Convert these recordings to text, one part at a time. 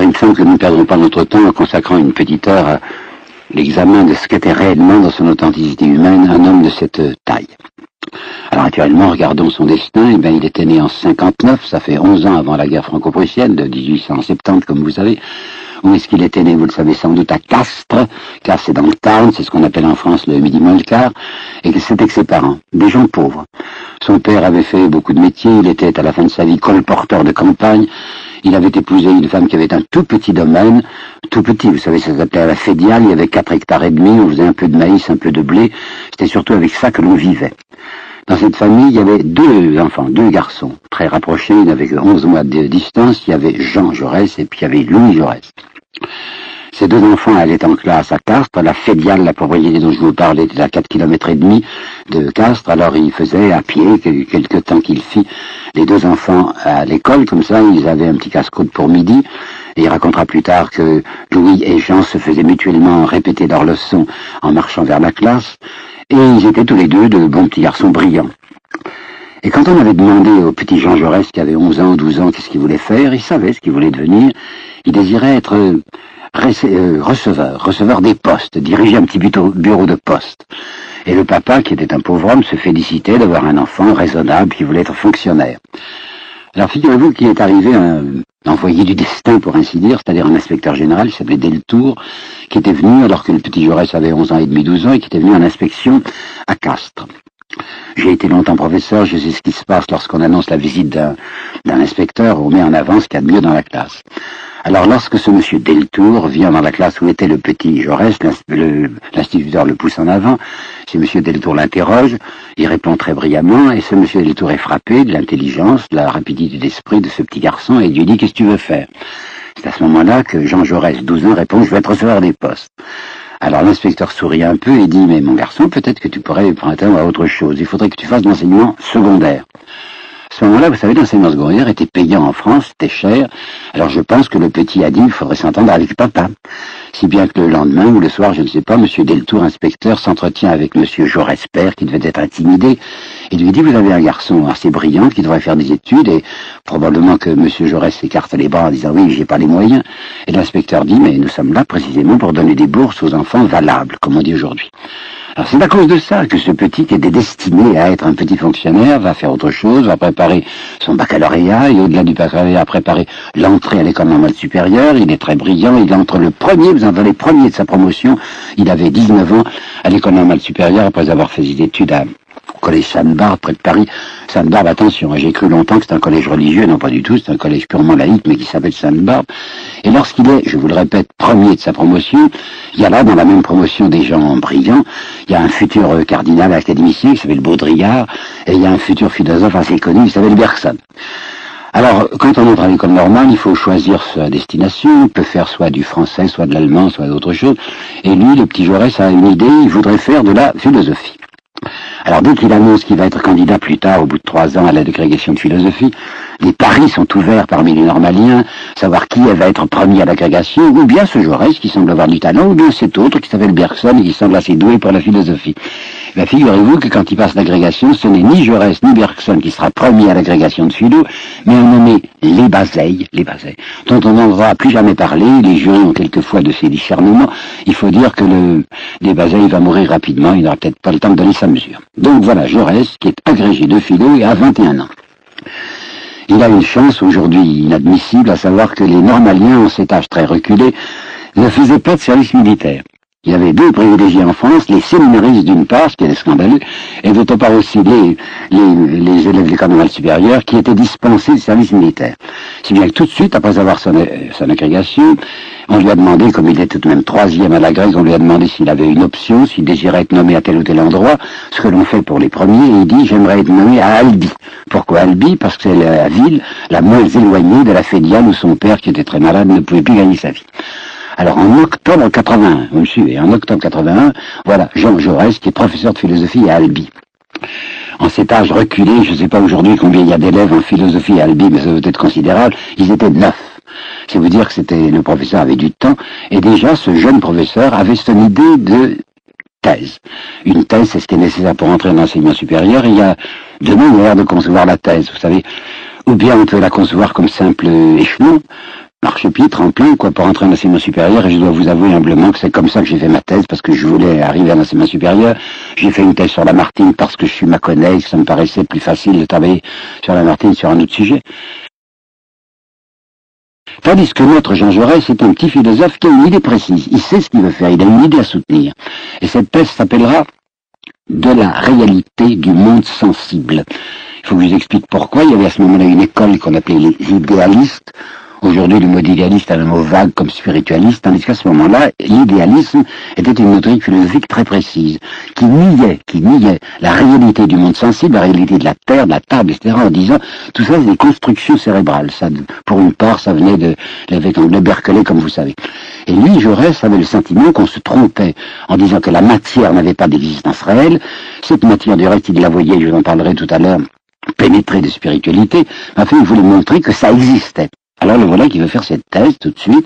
Il me semble que nous ne perdrons pas notre temps en consacrant une petite heure à l'examen de ce qu'était réellement dans son authenticité humaine un homme de cette taille. Alors actuellement, regardons son destin. Eh bien, il était né en 59, ça fait 11 ans avant la guerre franco-prussienne de 1870, comme vous savez. Où est-ce qu'il était né? Vous le savez sans doute à Castres, car c'est dans le Tarn, c'est ce qu'on appelle en France le midi molcar et que c'était que ses parents, des gens pauvres. Son père avait fait beaucoup de métiers, il était à la fin de sa vie colporteur de campagne, il avait épousé une femme qui avait un tout petit domaine, tout petit, vous savez, ça s'appelait la Fédiale, il y avait 4 hectares et demi, on faisait un peu de maïs, un peu de blé, c'était surtout avec ça que l'on vivait. Dans cette famille, il y avait deux enfants, deux garçons, très rapprochés, que 11 mois de distance, il y avait Jean Jaurès et puis il y avait Louis Jaurès. Ces deux enfants allaient en classe à Castres, la Fédiale, la propriété dont je vous parlais, était à 4 km et demi de Castres, alors ils faisaient à pied, quelques temps qu'il fit, les deux enfants à l'école, comme ça, ils avaient un petit casse-croûte pour midi, et il racontera plus tard que Louis et Jean se faisaient mutuellement répéter leurs leçons en marchant vers la classe, et ils étaient tous les deux de bons petits garçons brillants. Et quand on avait demandé au petit Jean Jaurès, qui avait 11 ans ou 12 ans, qu'est-ce qu'il voulait faire, il savait ce qu'il voulait devenir. Il désirait être receveur, receveur des postes, diriger un petit bureau de poste. Et le papa, qui était un pauvre homme, se félicitait d'avoir un enfant raisonnable qui voulait être fonctionnaire. Alors figurez-vous qu'il est arrivé un envoyé du destin, pour ainsi dire, c'est-à-dire un inspecteur général, il s'appelait Deltour, qui était venu, alors que le petit Jaurès avait 11 ans et demi, 12 ans, et qui était venu en inspection à Castres. J'ai été longtemps professeur, je sais ce qui se passe lorsqu'on annonce la visite d'un inspecteur, on met en avant ce qu'il y a de mieux dans la classe. Alors lorsque ce monsieur Deltour vient dans la classe où était le petit Jaurès, l'instituteur le pousse en avant, si monsieur Deltour l'interroge, il répond très brillamment, et ce monsieur Deltour est frappé de l'intelligence, de la rapidité d'esprit de ce petit garçon, et lui dit qu'est-ce que tu veux faire? C'est à ce moment-là que Jean Jaurès, 12 ans, répond je vais être receveur des postes. Alors l'inspecteur sourit un peu et dit mais mon garçon, peut-être que tu pourrais prendre à autre chose. Il faudrait que tu fasses de l'enseignement secondaire ce moment-là, vous savez, l'enseignement secondaire était payant en France, c'était cher. Alors je pense que le petit a dit, il faudrait s'entendre avec papa. Si bien que le lendemain ou le soir, je ne sais pas, Monsieur Deltour, inspecteur, s'entretient avec Monsieur Jaurès Père, qui devait être intimidé, et lui dit, vous avez un garçon assez brillant qui devrait faire des études, et probablement que Monsieur Jaurès s'écarte les bras en disant, oui, j'ai pas les moyens. Et l'inspecteur dit, mais nous sommes là précisément pour donner des bourses aux enfants valables, comme on dit aujourd'hui. Alors c'est à cause de ça que ce petit qui était destiné à être un petit fonctionnaire va faire autre chose, va préparer son baccalauréat et au-delà du baccalauréat préparer l'entrée à l'école normale supérieure. Il est très brillant, il entre le premier, vous entendez, les premiers de sa promotion. Il avait 19 ans à l'école normale supérieure après avoir fait des études à collège Sainte-Barbe, près de Paris. Sainte-Barbe, attention, hein, j'ai cru longtemps que c'était un collège religieux, non pas du tout, c'est un collège purement laïque, mais qui s'appelle Sainte-Barbe. Et lorsqu'il est, je vous le répète, premier de sa promotion, il y a là, dans la même promotion, des gens brillants. Il y a un futur euh, cardinal académicien qui s'appelle Baudrillard, et il y a un futur philosophe assez connu qui s'appelle Bergson. Alors, quand on entre à l'école normale, il faut choisir sa destination. Il peut faire soit du français, soit de l'allemand, soit d'autre chose. Et lui, le petit Jaurès a une idée, il voudrait faire de la philosophie. Alors dès qu'il annonce qu'il va être candidat plus tard, au bout de trois ans, à la dégrégation de philosophie, les paris sont ouverts parmi les normaliens, savoir qui va être premier à l'agrégation, ou bien ce Jaurès qui semble avoir du talent, ou bien cet autre qui s'appelle Bergson et qui semble assez doué pour la philosophie. Ben, figurez-vous que quand il passe l'agrégation, ce n'est ni Jaurès ni Bergson qui sera premier à l'agrégation de philo, mais un nommé Les Bazeilles, les Bazeilles, dont on n'entendra plus jamais parler, les jurys ont quelquefois de ses discernements, il faut dire que le Les Bazeilles va mourir rapidement, il n'aura peut-être pas le temps de donner sa Donc voilà, Jaurès, qui est agrégé de philo et a 21 ans. Il a une chance aujourd'hui inadmissible, à savoir que les normaliens, en cet âge très reculé, ne faisaient pas de service militaire. Il y avait deux privilégiés en France, les séminaristes d'une part, ce qui est scandaleux, et d'autre part aussi les, élèves de l'école normale supérieure qui étaient dispensés de service militaire. Si bien que tout de suite, après avoir son, son agrégation, on lui a demandé, comme il était tout de même troisième à la Grèce, on lui a demandé s'il avait une option, s'il désirait être nommé à tel ou tel endroit, ce que l'on fait pour les premiers, et il dit, j'aimerais être nommé à Albi. Pourquoi Albi? Parce que c'est la ville la moins éloignée de la Fédiale où son père, qui était très malade, ne pouvait plus gagner sa vie. Alors en octobre 81, vous me suivez, en octobre 81, voilà, Jean Jaurès, qui est professeur de philosophie à Albi. En cet âge reculé, je ne sais pas aujourd'hui combien il y a d'élèves en philosophie à Albi, mais ça doit être considérable, ils étaient neuf. C'est vous dire que c'était le professeur avait du temps, et déjà ce jeune professeur avait son idée de thèse. Une thèse, c'est ce qui est nécessaire pour entrer en enseignement supérieur. il y a deux manières de concevoir la thèse, vous savez. Ou bien on peut la concevoir comme simple échelon, marchepied, tremplin, quoi, pour entrer en enseignement supérieur, et je dois vous avouer humblement que c'est comme ça que j'ai fait ma thèse, parce que je voulais arriver à l'enseignement supérieur. J'ai fait une thèse sur Lamartine parce que je suis que ça me paraissait plus facile de travailler sur Lamartine sur un autre sujet. Tandis que notre Jean Jaurès est un petit philosophe qui a une idée précise. Il sait ce qu'il veut faire, il a une idée à soutenir. Et cette thèse s'appellera de la réalité du monde sensible. Il faut que je vous explique pourquoi. Il y avait à ce moment-là une école qu'on appelait les idéalistes, Aujourd'hui, le mot idéaliste a un mot vague comme spiritualiste, tandis qu'à ce moment-là, l'idéalisme était une doctrine philosophique très précise, qui niait, qui niait la réalité du monde sensible, la réalité de la terre, de la table, etc., en disant, tout ça, c'est des constructions cérébrales. Ça, pour une part, ça venait de l'évêque anglais Berkeley, comme vous savez. Et lui, Jaurès, avait le sentiment qu'on se trompait en disant que la matière n'avait pas d'existence réelle. Cette matière, du reste, il la voyait, je vous en parlerai tout à l'heure, pénétrée de spiritualité. Enfin, il voulait montrer que ça existait. Alors le voilà qui veut faire cette thèse tout de suite,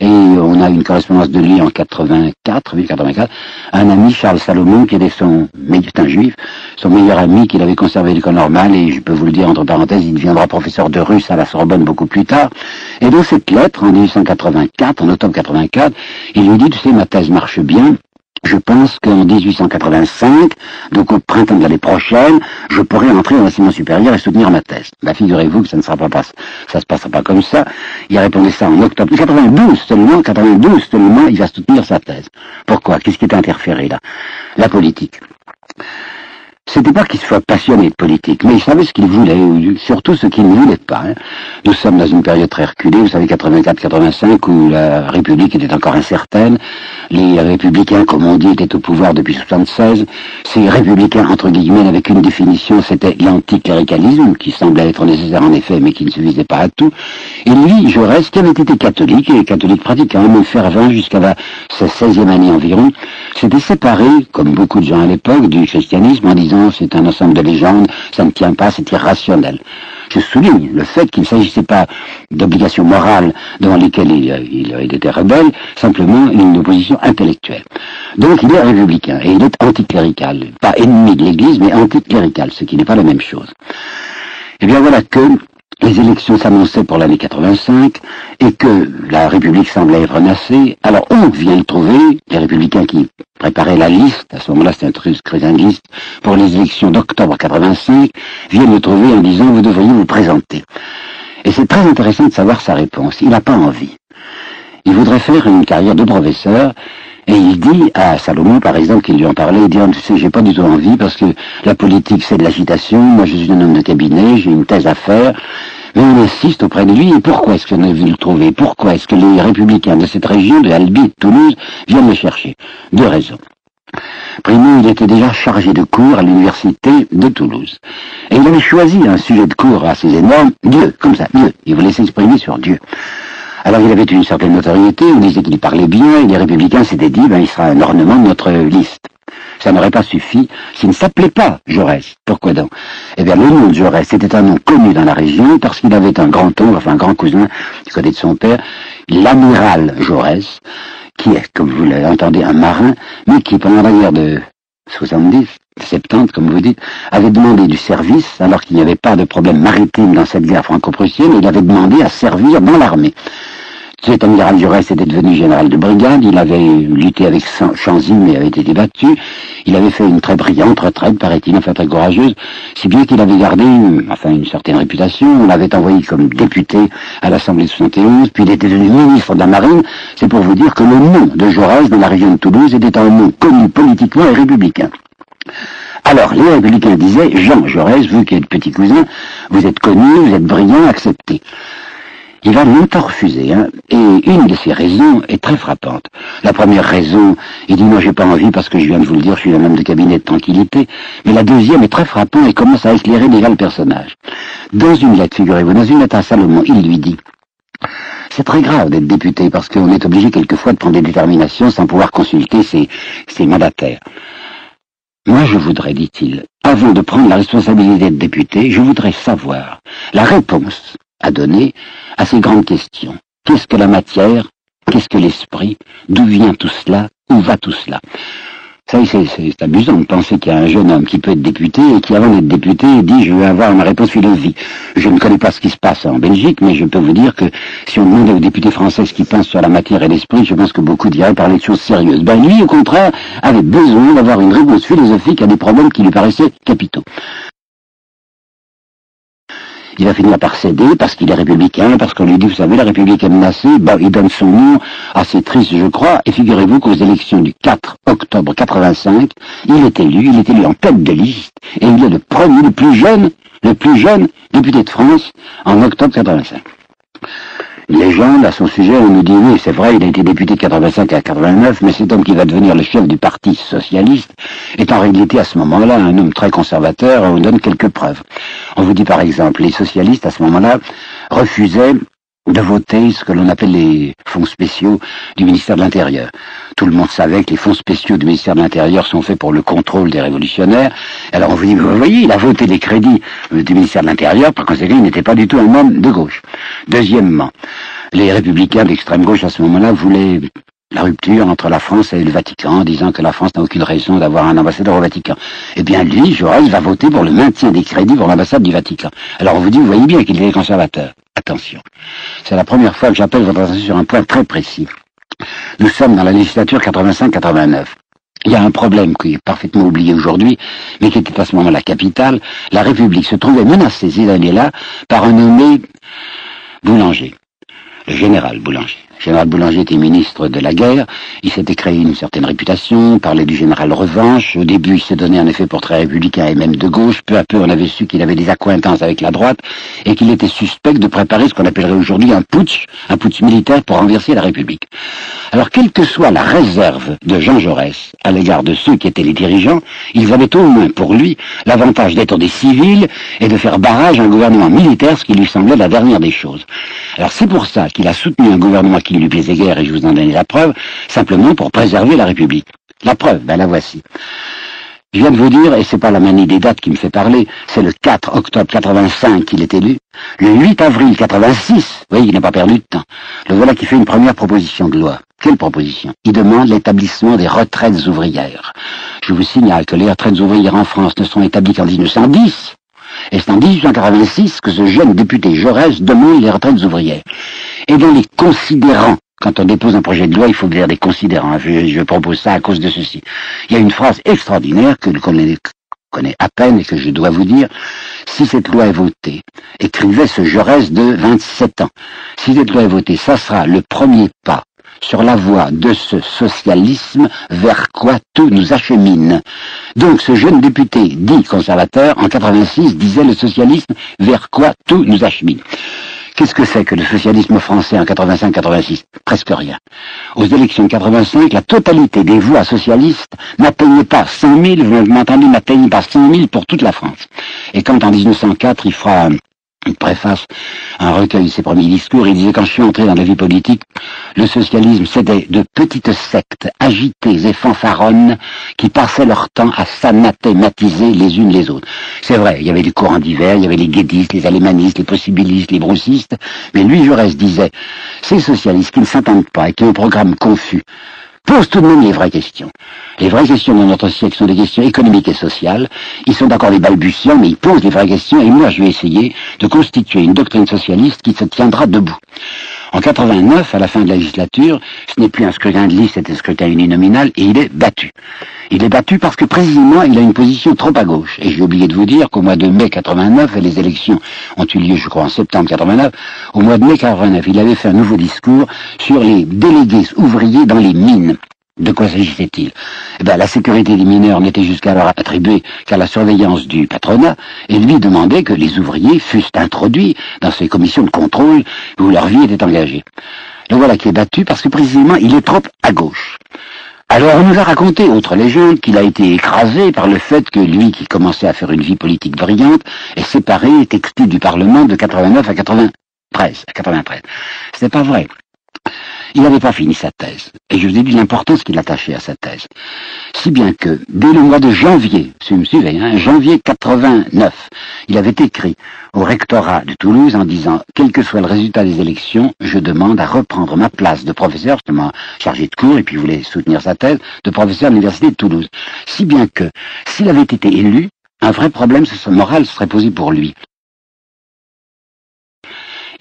et on a une correspondance de lui en 84, 84, un ami, Charles Salomon, qui était son, un juif, son meilleur ami, qu'il avait conservé l'école normale, et je peux vous le dire entre parenthèses, il deviendra professeur de russe à la Sorbonne beaucoup plus tard. Et dans cette lettre, en 1884, en octobre 84, il lui dit, tu sais, ma thèse marche bien, je pense qu'en 1885, donc au printemps de l'année prochaine, je pourrai entrer en enseignement supérieur et soutenir ma thèse. Bah, figurez-vous que ça ne sera pas, ça se passera pas comme ça. Il a répondu ça en octobre 92 seulement, 92 seulement, il va soutenir sa thèse. Pourquoi? Qu'est-ce qui est interféré là? La politique. C'était pas qu'il soit passionné de politique, mais il savait ce qu'il voulait, surtout ce qu'il ne voulait pas. Hein. Nous sommes dans une période très reculée, vous savez, 84-85, où la République était encore incertaine. Les républicains, comme on dit, étaient au pouvoir depuis 76. Ces républicains, entre guillemets, avec une définition, c'était l'anticléricalisme, qui semblait être nécessaire en effet, mais qui ne suffisait pas à tout. Et lui, Jaurès, qui avait été catholique, et catholique pratique, un même fervent jusqu'à sa 16e année environ, s'était séparé, comme beaucoup de gens à l'époque, du christianisme en disant c'est un ensemble de légendes, ça ne tient pas, c'est irrationnel. Je souligne le fait qu'il ne s'agissait pas d'obligations morales devant lesquelles il, était rebelle, simplement une opposition intellectuelle. Donc il est républicain et il est anticlérical, pas ennemi de l'Église, mais anticlérical, ce qui n'est pas la même chose. Eh bien voilà que les élections s'annonçaient pour l'année 85 et que la République semblait menacée. Alors on vient trouver, les républicains qui préparaient la liste, à ce moment-là c'était un truc liste, pour les élections d'octobre 85, viennent le trouver en disant vous devriez vous présenter. Et c'est très intéressant de savoir sa réponse. Il n'a pas envie. Il voudrait faire une carrière de professeur et il dit à Salomon, par exemple, qu'il lui en parlait, il dit, oh, tu sais, j'ai pas du tout envie parce que la politique, c'est de l'agitation. Moi, je suis un homme de cabinet, j'ai une thèse à faire. Mais on insiste auprès de lui, et pourquoi est-ce qu'on a vu le trouver Pourquoi est-ce que les républicains de cette région, de Albi, de Toulouse, viennent le chercher? Deux raisons. Primo, il était déjà chargé de cours à l'université de Toulouse. Et il avait choisi un sujet de cours assez énorme, Dieu, comme ça, Dieu. Il voulait s'exprimer sur Dieu. Alors il avait une certaine notoriété, on disait qu'il parlait bien, et les républicains s'étaient dit, ben, il sera un ornement de notre liste. Ça n'aurait pas suffi s'il ne s'appelait pas Jaurès. Pourquoi donc? Eh bien, le nom de Jaurès était un nom connu dans la région parce qu'il avait un grand-oncle, enfin un grand cousin, du côté de son père, l'amiral Jaurès, qui est, comme vous l'entendez, un marin, mais qui, pendant la guerre de 70, 70, comme vous dites, avait demandé du service, alors qu'il n'y avait pas de problème maritime dans cette guerre franco-prussienne, il avait demandé à servir dans l'armée. Cet amiral Jaurès était devenu général de brigade, il avait lutté avec Chanzy mais avait été battu, il avait fait une très brillante retraite, paraît-il, enfin très courageuse, si bien qu'il avait gardé enfin, une certaine réputation, on l'avait envoyé comme député à l'Assemblée de 71, puis il était devenu ministre de la Marine, c'est pour vous dire que le nom de Jaurès dans la région de Toulouse était un nom connu politiquement et républicain. Alors, les républicains disaient, Jean Jaurès, vous qui êtes petit cousin, vous êtes connu, vous êtes brillant, accepté il va longtemps refuser. Hein, et une de ses raisons est très frappante. La première raison, il dit, moi j'ai pas envie parce que je viens de vous le dire, je suis un homme de cabinet de tranquillité. Mais la deuxième est très frappante et commence à éclairer déjà le personnage. Dans une lettre, figurez-vous, dans une lettre à Salomon, il lui dit, c'est très grave d'être député parce qu'on est obligé quelquefois de prendre des déterminations sans pouvoir consulter ses, ses mandataires. Moi, je voudrais, dit-il, avant de prendre la responsabilité de député, je voudrais savoir la réponse à donner à ces grandes questions. Qu'est-ce que la matière? Qu'est-ce que l'esprit? D'où vient tout cela? Où va tout cela? Ça, c'est amusant de penser qu'il y a un jeune homme qui peut être député et qui, avant d'être député, dit « je veux avoir ma réponse philosophique ». Je ne connais pas ce qui se passe en Belgique, mais je peux vous dire que si on demandait aux députés français ce qu'ils pensent sur la matière et l'esprit, je pense que beaucoup diraient parler de choses sérieuses. Ben lui, au contraire, avait besoin d'avoir une réponse philosophique à des problèmes qui lui paraissaient capitaux. Il va finir par céder parce qu'il est républicain, parce qu'on lui dit, vous savez, la République est menacée. Bah, il donne son nom assez triste, je crois. Et figurez-vous qu'aux élections du 4 octobre 85, il est élu, il est élu en tête de liste, et il est le premier, le plus jeune, le plus jeune député de France en octobre 85 légende à son sujet, on nous dit oui, c'est vrai, il a été député de 85 à 89, mais cet homme qui va devenir le chef du Parti socialiste est en réalité à ce moment-là un homme très conservateur, on donne quelques preuves. On vous dit par exemple, les socialistes à ce moment-là refusaient de voter ce que l'on appelle les fonds spéciaux du ministère de l'Intérieur. Tout le monde savait que les fonds spéciaux du ministère de l'Intérieur sont faits pour le contrôle des révolutionnaires. Alors on vous dit, vous voyez, il a voté les crédits du ministère de l'Intérieur, par conséquent, il n'était pas du tout un homme de gauche. Deuxièmement, les républicains d'extrême gauche à ce moment-là voulaient la rupture entre la France et le Vatican, disant que la France n'a aucune raison d'avoir un ambassadeur au Vatican. Eh bien, lui, Jaurès, va voter pour le maintien des crédits pour l'ambassade du Vatican. Alors on vous dit, vous voyez bien qu'il est conservateur. Attention. C'est la première fois que j'appelle votre attention sur un point très précis. Nous sommes dans la législature 85-89. Il y a un problème qui est parfaitement oublié aujourd'hui, mais qui était à ce moment la capitale. La République se trouvait menacée ces années-là par un nommé Boulanger, le général Boulanger. Général Boulanger était ministre de la guerre, il s'était créé une certaine réputation, parlait du général Revanche, au début il s'est donné un effet pour très républicain et même de gauche, peu à peu on avait su qu'il avait des accointances avec la droite et qu'il était suspect de préparer ce qu'on appellerait aujourd'hui un putsch, un putsch militaire pour renverser la République. Alors quelle que soit la réserve de Jean Jaurès à l'égard de ceux qui étaient les dirigeants, ils avaient au moins pour lui l'avantage d'être des civils et de faire barrage à un gouvernement militaire, ce qui lui semblait la dernière des choses. Alors c'est pour ça qu'il a soutenu un gouvernement qui lui plaisait guère, et je vous en donne la preuve, simplement pour préserver la République. La preuve, ben la voici. Je viens de vous dire, et c'est pas la manie des dates qui me fait parler, c'est le 4 octobre 85 qu'il est élu. Le 8 avril 86, oui, il n'a pas perdu de temps. Le voilà qui fait une première proposition de loi. Quelle proposition? Il demande l'établissement des retraites ouvrières. Je vous signale que les retraites ouvrières en France ne sont établies qu'en 1910. Et c'est en 1886 que ce jeune député Jaurès demande les retraites ouvrières. Et dans les considérants, quand on dépose un projet de loi, il faut dire des considérants. Je, propose ça à cause de ceci. Il y a une phrase extraordinaire que l'on connaît à peine et que je dois vous dire. Si cette loi est votée, écrivait ce Jaurès de 27 ans, si cette loi est votée, ça sera le premier pas sur la voie de ce socialisme vers quoi tout nous achemine. Donc ce jeune député dit conservateur, en 86, disait le socialisme vers quoi tout nous achemine. Qu'est-ce que c'est que le socialisme français en 85-86 Presque rien. Aux élections 85, la totalité des voix socialistes n'atteignait pas 100 000, vous m'entendez, n'atteignait pas 100 000 pour toute la France. Et quand en 1904, il fera il préface un recueil de ses premiers discours. Il disait, quand je suis entré dans la vie politique, le socialisme, c'était de petites sectes agitées et fanfaronnes qui passaient leur temps à s'anathématiser les unes les autres. C'est vrai, il y avait des courants divers, il y avait les guédistes, les alémanistes, les possibilistes, les broussistes, mais lui, Jaurès disait, ces socialistes qui ne s'entendent pas et qui ont un programme confus, posent tout de même les vraies questions. Les vraies questions de notre siècle sont des questions économiques et sociales. Ils sont encore des balbutiants, mais ils posent les vraies questions, et moi je vais essayer de constituer une doctrine socialiste qui se tiendra debout. En 89, à la fin de la législature, ce n'est plus un scrutin de liste, c'est un scrutin uninominal, et il est battu. Il est battu parce que précisément, il a une position trop à gauche. Et j'ai oublié de vous dire qu'au mois de mai 89, et les élections ont eu lieu, je crois, en septembre 89, au mois de mai 89, il avait fait un nouveau discours sur les délégués ouvriers dans les mines. De quoi s'agissait-il? Eh bien, La sécurité des mineurs n'était jusqu'alors attribuée qu'à la surveillance du patronat, et lui demandait que les ouvriers fussent introduits dans ces commissions de contrôle où leur vie était engagée. Le voilà qui est battu parce que précisément il est trop à gauche. Alors on nous a raconté, autre légende, qu'il a été écrasé par le fait que lui, qui commençait à faire une vie politique brillante, est séparé, est exclu du Parlement de 89 à 93. À 93. Ce n'est pas vrai. Il n'avait pas fini sa thèse. Et je vous ai dit l'importance qu'il attachait à sa thèse. Si bien que, dès le mois de janvier, si vous me suivez, hein, janvier 89, il avait écrit au rectorat de Toulouse en disant, quel que soit le résultat des élections, je demande à reprendre ma place de professeur, justement chargé de cours, et puis voulait soutenir sa thèse, de professeur à l'université de Toulouse. Si bien que, s'il avait été élu, un vrai problème moral serait posé pour lui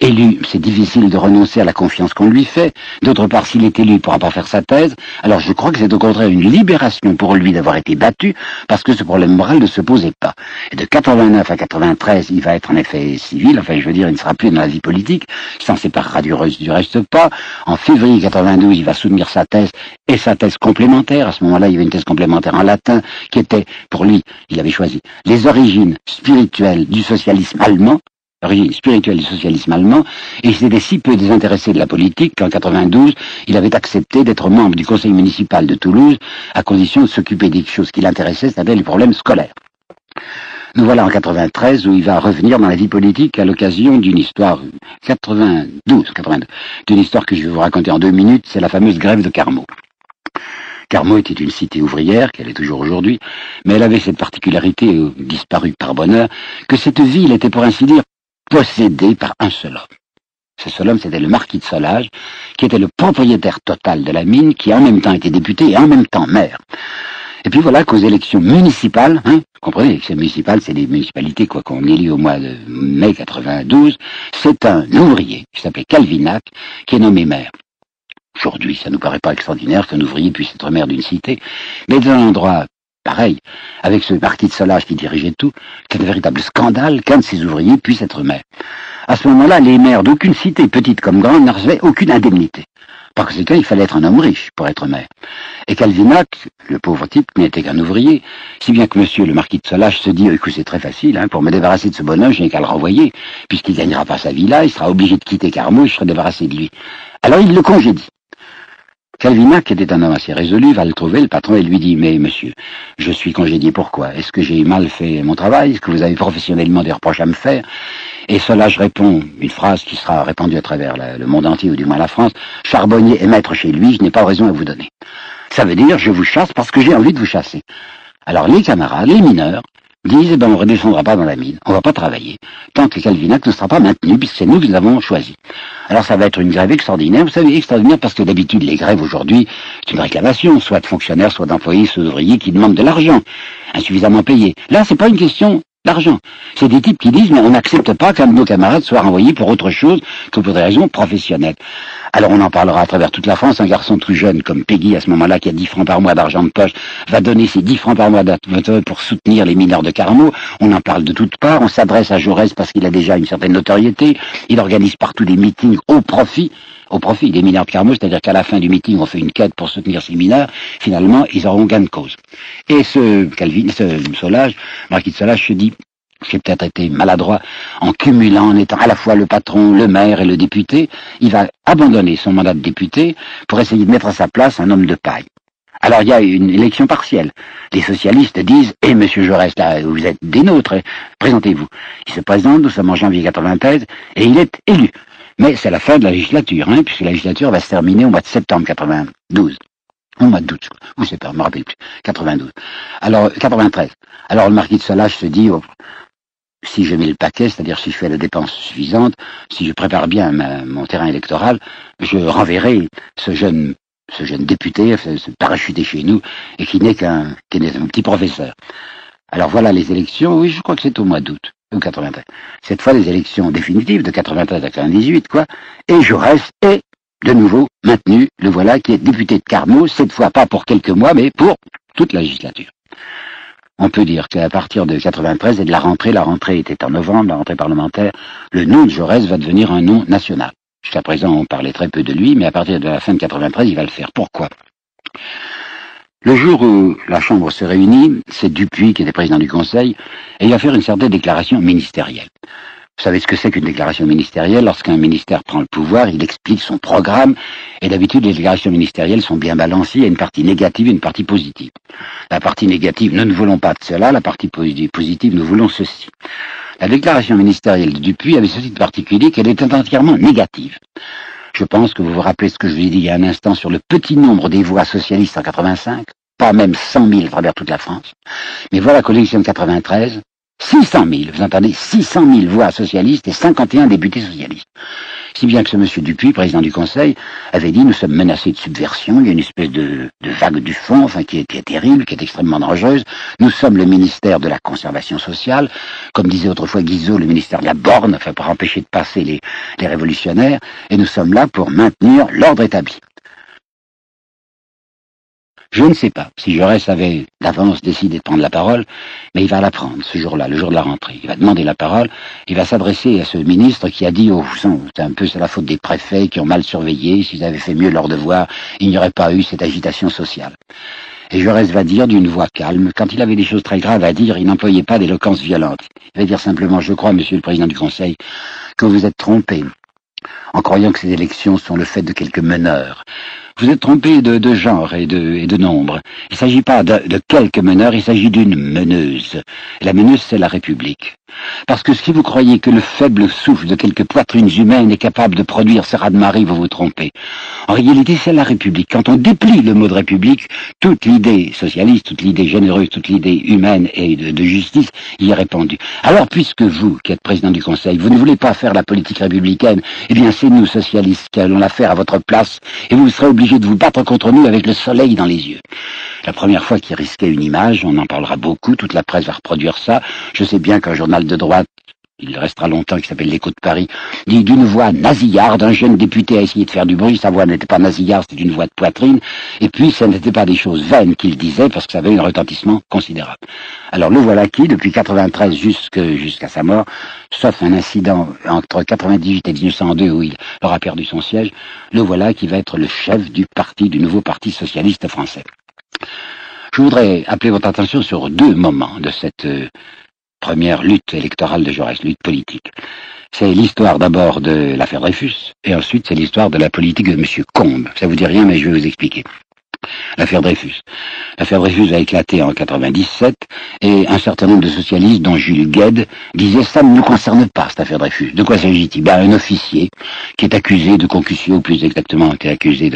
élu, c'est difficile de renoncer à la confiance qu'on lui fait. D'autre part, s'il est élu, il ne pourra pas faire sa thèse. Alors je crois que c'est au contraire une libération pour lui d'avoir été battu, parce que ce problème moral ne se posait pas. Et de 89 à 93, il va être en effet civil, enfin je veux dire, il ne sera plus dans la vie politique, il s'en séparera du, du reste pas. En février 92, il va soutenir sa thèse et sa thèse complémentaire. À ce moment-là, il y avait une thèse complémentaire en latin qui était, pour lui, il avait choisi les origines spirituelles du socialisme allemand, origine spirituelle du socialisme allemand, et il s'était si peu désintéressé de la politique qu'en 92, il avait accepté d'être membre du conseil municipal de Toulouse, à condition de s'occuper des choses qui l'intéressaient, c'est-à-dire les problèmes scolaires. Nous voilà en 93 où il va revenir dans la vie politique à l'occasion d'une histoire 92, 82, d'une histoire que je vais vous raconter en deux minutes, c'est la fameuse grève de Carmaux. Carmaux était une cité ouvrière, qu'elle est toujours aujourd'hui, mais elle avait cette particularité, euh, disparue par bonheur, que cette ville était pour ainsi dire possédé par un seul homme. Ce seul homme, c'était le marquis de Solage, qui était le propriétaire total de la mine, qui en même temps était député et en même temps maire. Et puis voilà qu'aux élections municipales, hein, vous comprenez, les élections municipales, c'est des municipalités quoi qu'on élit au mois de mai 92, c'est un ouvrier qui s'appelait Calvinac qui est nommé maire. Aujourd'hui, ça nous paraît pas extraordinaire qu'un ouvrier puisse être maire d'une cité, mais dans un endroit pareil, avec ce marquis de Solage qui dirigeait tout, un véritable scandale qu'un de ses ouvriers puisse être maire. À ce moment-là, les maires d'aucune cité, petite comme grande, ne recevaient aucune indemnité. Par conséquent, il fallait être un homme riche pour être maire. Et Calvinac, le pauvre type, n'était qu'un ouvrier, si bien que monsieur le marquis de Solage se dit, écoute, c'est très facile, hein, pour me débarrasser de ce bonhomme, je n'ai qu'à le renvoyer, puisqu'il gagnera pas sa vie là, il sera obligé de quitter Carmaux, je serai débarrassé de lui. Alors il le congédie. Calvinac, qui était un homme assez résolu, va le trouver, le patron, et lui dit, mais monsieur, je suis congédié, pourquoi? Est-ce que j'ai mal fait mon travail? Est-ce que vous avez professionnellement des reproches à me faire? Et cela, je réponds une phrase qui sera répandue à travers le monde entier, ou du moins la France, charbonnier et maître chez lui, je n'ai pas raison à vous donner. Ça veut dire, je vous chasse parce que j'ai envie de vous chasser. Alors les camarades, les mineurs, disent, ben, on ne redescendra pas dans la mine, on va pas travailler, tant que Calvinac ne sera pas maintenu, puisque c'est nous qui l'avons choisi. Alors ça va être une grève extraordinaire, vous savez, extraordinaire parce que d'habitude les grèves aujourd'hui, c'est une réclamation, soit de fonctionnaires, soit d'employés, soit d'ouvriers qui demandent de l'argent, insuffisamment payé. Là, c'est pas une question l'argent. C'est des types qui disent, mais on n'accepte pas qu'un de nos camarades soit renvoyé pour autre chose que pour des raisons professionnelles. Alors on en parlera à travers toute la France. Un garçon tout jeune comme Peggy, à ce moment-là, qui a 10 francs par mois d'argent de poche, va donner ses 10 francs par mois pour soutenir les mineurs de Carmaux. On en parle de toutes parts. On s'adresse à Jaurès parce qu'il a déjà une certaine notoriété. Il organise partout des meetings au profit au profit des mineurs de Carmaux, c'est-à-dire qu'à la fin du meeting, on fait une quête pour soutenir ces mineurs, finalement, ils auront gain de cause. Et ce Calvin, ce Solage, Marquis de Solage se dit, j'ai peut-être été maladroit en cumulant, en étant à la fois le patron, le maire et le député, il va abandonner son mandat de député pour essayer de mettre à sa place un homme de paille. Alors il y a une élection partielle. Les socialistes disent Eh monsieur Jaurès, là, vous êtes des nôtres, présentez-vous. Il se présente, nous sommes en janvier 93, et il est élu. Mais c'est la fin de la législature, hein, puisque la législature va se terminer au mois de septembre 92. Au mois d'août, ou c'est pas, je me rappelle plus. 92. Alors, 93. Alors le marquis de Solage se dit, oh, si je mets le paquet, c'est-à-dire si je fais la dépense suffisante, si je prépare bien mon terrain électoral, je renverrai ce jeune, ce jeune député, ce parachuté chez nous, et qui n'est qu'un, petit professeur. Alors voilà les élections, oui, je crois que c'est au mois d'août. 93. Cette fois, les élections définitives de 93 à 98, quoi. Et Jaurès est de nouveau maintenu, le voilà, qui est député de Carmaux, cette fois pas pour quelques mois, mais pour toute la législature. On peut dire qu'à partir de 93 et de la rentrée, la rentrée était en novembre, la rentrée parlementaire, le nom de Jaurès va devenir un nom national. Jusqu'à présent, on parlait très peu de lui, mais à partir de la fin de 93, il va le faire. Pourquoi? Le jour où la Chambre se réunit, c'est Dupuis qui était président du Conseil, et il va faire une certaine déclaration ministérielle. Vous savez ce que c'est qu'une déclaration ministérielle? Lorsqu'un ministère prend le pouvoir, il explique son programme, et d'habitude, les déclarations ministérielles sont bien balancées, il y a une partie négative et une partie positive. La partie négative, nous ne voulons pas de cela, la partie positive, nous voulons ceci. La déclaration ministérielle de Dupuis avait ceci de particulier qu'elle était entièrement négative. Je pense que vous vous rappelez ce que je vous ai dit il y a un instant sur le petit nombre des voix socialistes en 85, pas même 100 000 à travers toute la France. Mais voilà qu'au de 93, 600 000, vous entendez 600 000 voix socialistes et 51 députés socialistes. Si bien que ce monsieur Dupuis, président du Conseil, avait dit nous sommes menacés de subversion, il y a une espèce de, vague du fond, enfin qui est, terrible, qui est extrêmement dangereuse. Nous sommes le ministère de la conservation sociale, comme disait autrefois Guizot, le ministère de la borne, enfin pour empêcher de passer les, les révolutionnaires, et nous sommes là pour maintenir l'ordre établi. Je ne sais pas si Jaurès avait d'avance décidé de prendre la parole, mais il va la prendre ce jour-là, le jour de la rentrée. Il va demander la parole, il va s'adresser à ce ministre qui a dit, oh, c'est un peu c'est la faute des préfets qui ont mal surveillé, s'ils avaient fait mieux leur devoir, il n'y aurait pas eu cette agitation sociale. Et Jaurès va dire d'une voix calme, quand il avait des choses très graves à dire, il n'employait pas d'éloquence violente. Il va dire simplement, je crois, monsieur le président du Conseil, que vous êtes trompé en croyant que ces élections sont le fait de quelques meneurs. Vous êtes trompé de, genre et de, nombre. Il ne s'agit pas de, de quelques meneurs, il s'agit d'une meneuse. La meneuse, c'est la République. Parce que si vous croyez que le faible souffle de quelques poitrines humaines est capable de produire ce raz-de-marée, vous vous trompez. En réalité, c'est la République. Quand on déplie le mot de République, toute l'idée socialiste, toute l'idée généreuse, toute l'idée humaine et de, justice y est répandue. Alors, puisque vous, qui êtes président du Conseil, vous ne voulez pas faire la politique républicaine, eh bien, c'est nous, socialistes, qui allons la faire à votre place, et vous serez obligés de vous battre contre nous avec le soleil dans les yeux. La première fois qu'il risquait une image, on en parlera beaucoup, toute la presse va reproduire ça. Je sais bien qu'un journal de droite il restera longtemps, qui s'appelle l'Écho de Paris, dit d'une voix nasillarde, un jeune député a essayé de faire du bruit, sa voix n'était pas nasillarde, c'était une voix de poitrine, et puis ce n'était pas des choses vaines qu'il disait, parce que ça avait un retentissement considérable. Alors le voilà qui, depuis 93 jusqu'à sa mort, sauf un incident entre 98 et 1902 où il aura perdu son siège, le voilà qui va être le chef du parti, du nouveau parti socialiste français. Je voudrais appeler votre attention sur deux moments de cette euh, première lutte électorale de Jaurès, lutte politique. C'est l'histoire d'abord de l'affaire Dreyfus, et ensuite c'est l'histoire de la politique de M. Combe. Ça vous dit rien, mais je vais vous expliquer. L'affaire Dreyfus. L'affaire Dreyfus a éclaté en 97 et un certain nombre de socialistes, dont Jules Gued, disaient ça ne nous concerne pas, cette affaire Dreyfus. De quoi s'agit-il? Ben, Un officier qui est accusé de concussion, ou plus exactement, qui est accusé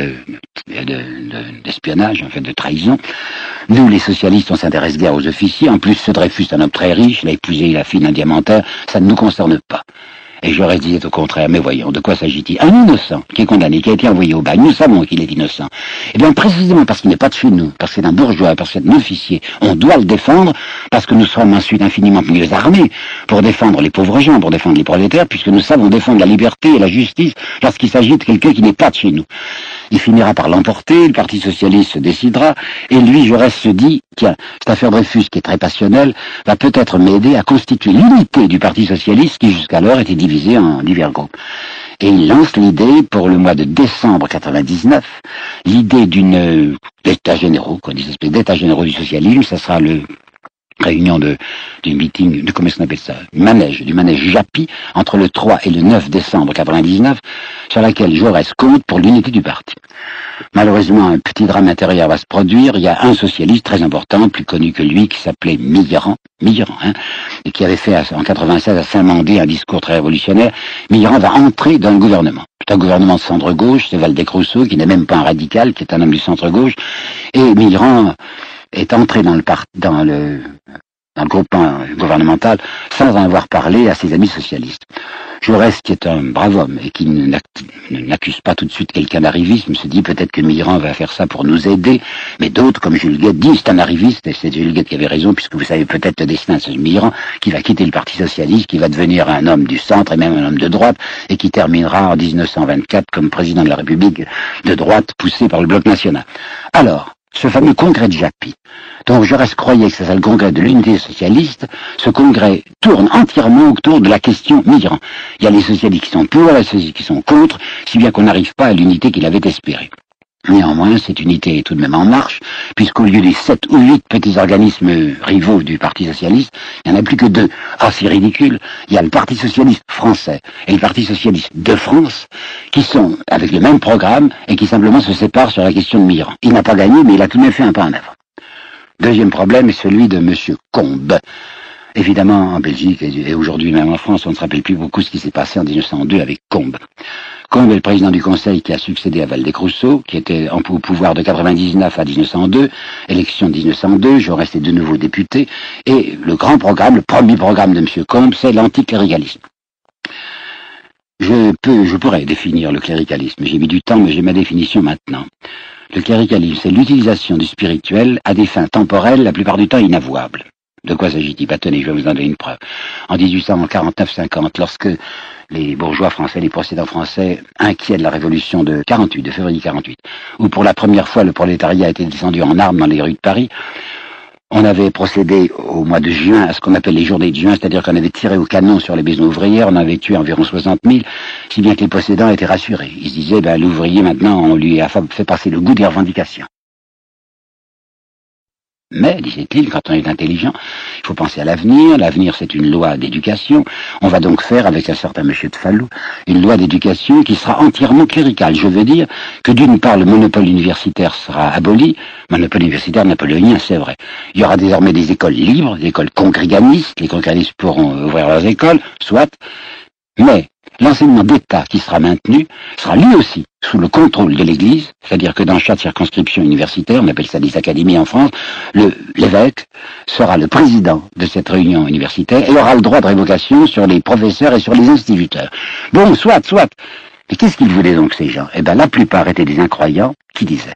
d'espionnage, de, en fait, de trahison. Nous, les socialistes, on s'intéresse guère aux officiers. En plus, ce Dreyfus est un homme très riche, il a épousé la fille d'un diamantaire. Ça ne nous concerne pas. Et j'aurais dit au contraire, mais voyons, de quoi s'agit-il? Un innocent qui est condamné, qui a été envoyé au bagne, nous savons qu'il est innocent. Eh bien, précisément parce qu'il n'est pas de chez nous, parce que c'est un bourgeois, parce que c'est un officier, on doit le défendre, parce que nous sommes ensuite infiniment mieux armés pour défendre les pauvres gens, pour défendre les prolétaires, puisque nous savons défendre la liberté et la justice lorsqu'il s'agit de quelqu'un qui n'est pas de chez nous. Il finira par l'emporter, le Parti Socialiste se décidera, et lui, Jaurès se dit, tiens, cette affaire Dreyfus, qui est très passionnelle, va peut-être m'aider à constituer l'unité du Parti Socialiste qui jusqu'alors était divisé en divers groupes. Et il lance l'idée pour le mois de décembre 99, l'idée d'une euh, d'état généraux, quoi, généraux du socialisme, ça sera le réunion de, du meeting, de comment on appelle ça, manège, du manège JAPI, entre le 3 et le 9 décembre 99, sur laquelle Jaurès compte pour l'unité du parti. Malheureusement, un petit drame intérieur va se produire. Il y a un socialiste très important, plus connu que lui, qui s'appelait Mitterrand, Mitterrand, hein, et qui avait fait en 96 à Saint-Mandé un discours très révolutionnaire. Mitterrand va entrer dans le gouvernement. C'est un gouvernement de centre-gauche, c'est Valdec Rousseau, qui n'est même pas un radical, qui est un homme du centre-gauche, et Mitterrand est entré dans le, dans le, dans le groupement gouvernemental sans en avoir parlé à ses amis socialistes. Jaurès, qui est un brave homme et qui n'accuse pas tout de suite quelqu'un d'arrivisme, se dit peut-être que Mitterrand va faire ça pour nous aider, mais d'autres, comme Jules Guette, disent c'est un arriviste, et c'est Jules Guette qui avait raison, puisque vous savez peut-être le destin de ce Mitterrand, qui va quitter le Parti Socialiste, qui va devenir un homme du centre et même un homme de droite, et qui terminera en 1924 comme président de la République de droite poussé par le Bloc National. Alors, ce fameux congrès de Japy, dont Jaurès croyait que c'était le congrès de l'unité socialiste, ce congrès tourne entièrement autour de la question migrant. Il y a les socialistes qui sont pour, les socialistes qui sont contre, si bien qu'on n'arrive pas à l'unité qu'il avait espérée. Néanmoins, cette unité est tout de même en marche, puisqu'au lieu des sept ou huit petits organismes rivaux du Parti socialiste, il n'y en a plus que deux. Ah, c'est ridicule. Il y a le Parti socialiste français et le Parti socialiste de France, qui sont avec le même programme et qui simplement se séparent sur la question de migrants. Il n'a pas gagné, mais il a tout de même fait un pas en avant. Deuxième problème est celui de M. Combe. Évidemment, en Belgique et aujourd'hui même en France, on ne se rappelle plus beaucoup ce qui s'est passé en 1902 avec Combe. Combe est le président du Conseil qui a succédé à Valdez-Crousseau, qui était en pouvoir de 99 à 1902, élection de 1902, Jaurès est de nouveau député, et le grand programme, le premier programme de M. Combe, c'est l'anticléricalisme. Je peux, je pourrais définir le cléricalisme. J'ai mis du temps, mais j'ai ma définition maintenant. Le cléricalisme, c'est l'utilisation du spirituel à des fins temporelles, la plupart du temps inavouables. De quoi s'agit-il? Bah, Tenez, je vais vous en donner une preuve. En 1849-50, lorsque les bourgeois français, les possédants français, inquiets la révolution de 48, de février 48, où pour la première fois le prolétariat était descendu en armes dans les rues de Paris, on avait procédé au mois de juin à ce qu'on appelle les journées de juin, c'est-à-dire qu'on avait tiré au canon sur les maisons ouvrières, on avait tué environ 60 000, si bien que les possédants étaient rassurés. Ils se disaient, ben, l'ouvrier maintenant, on lui a fait passer le goût des revendications. Mais, disait-il, quand on est intelligent, il faut penser à l'avenir. L'avenir, c'est une loi d'éducation. On va donc faire, avec un certain monsieur de Fallou, une loi d'éducation qui sera entièrement cléricale. Je veux dire que d'une part, le monopole universitaire sera aboli. Monopole universitaire napoléonien, c'est vrai. Il y aura désormais des écoles libres, des écoles congréganistes. Les congréganistes pourront ouvrir leurs écoles, soit. Mais l'enseignement d'État qui sera maintenu sera lui aussi sous le contrôle de l'Église, c'est-à-dire que dans chaque circonscription universitaire, on appelle ça des académies en France, l'évêque sera le président de cette réunion universitaire et aura le droit de révocation sur les professeurs et sur les instituteurs. Bon, soit, soit. Mais qu'est-ce qu'ils voulaient donc ces gens? Eh bien, la plupart étaient des incroyants qui disaient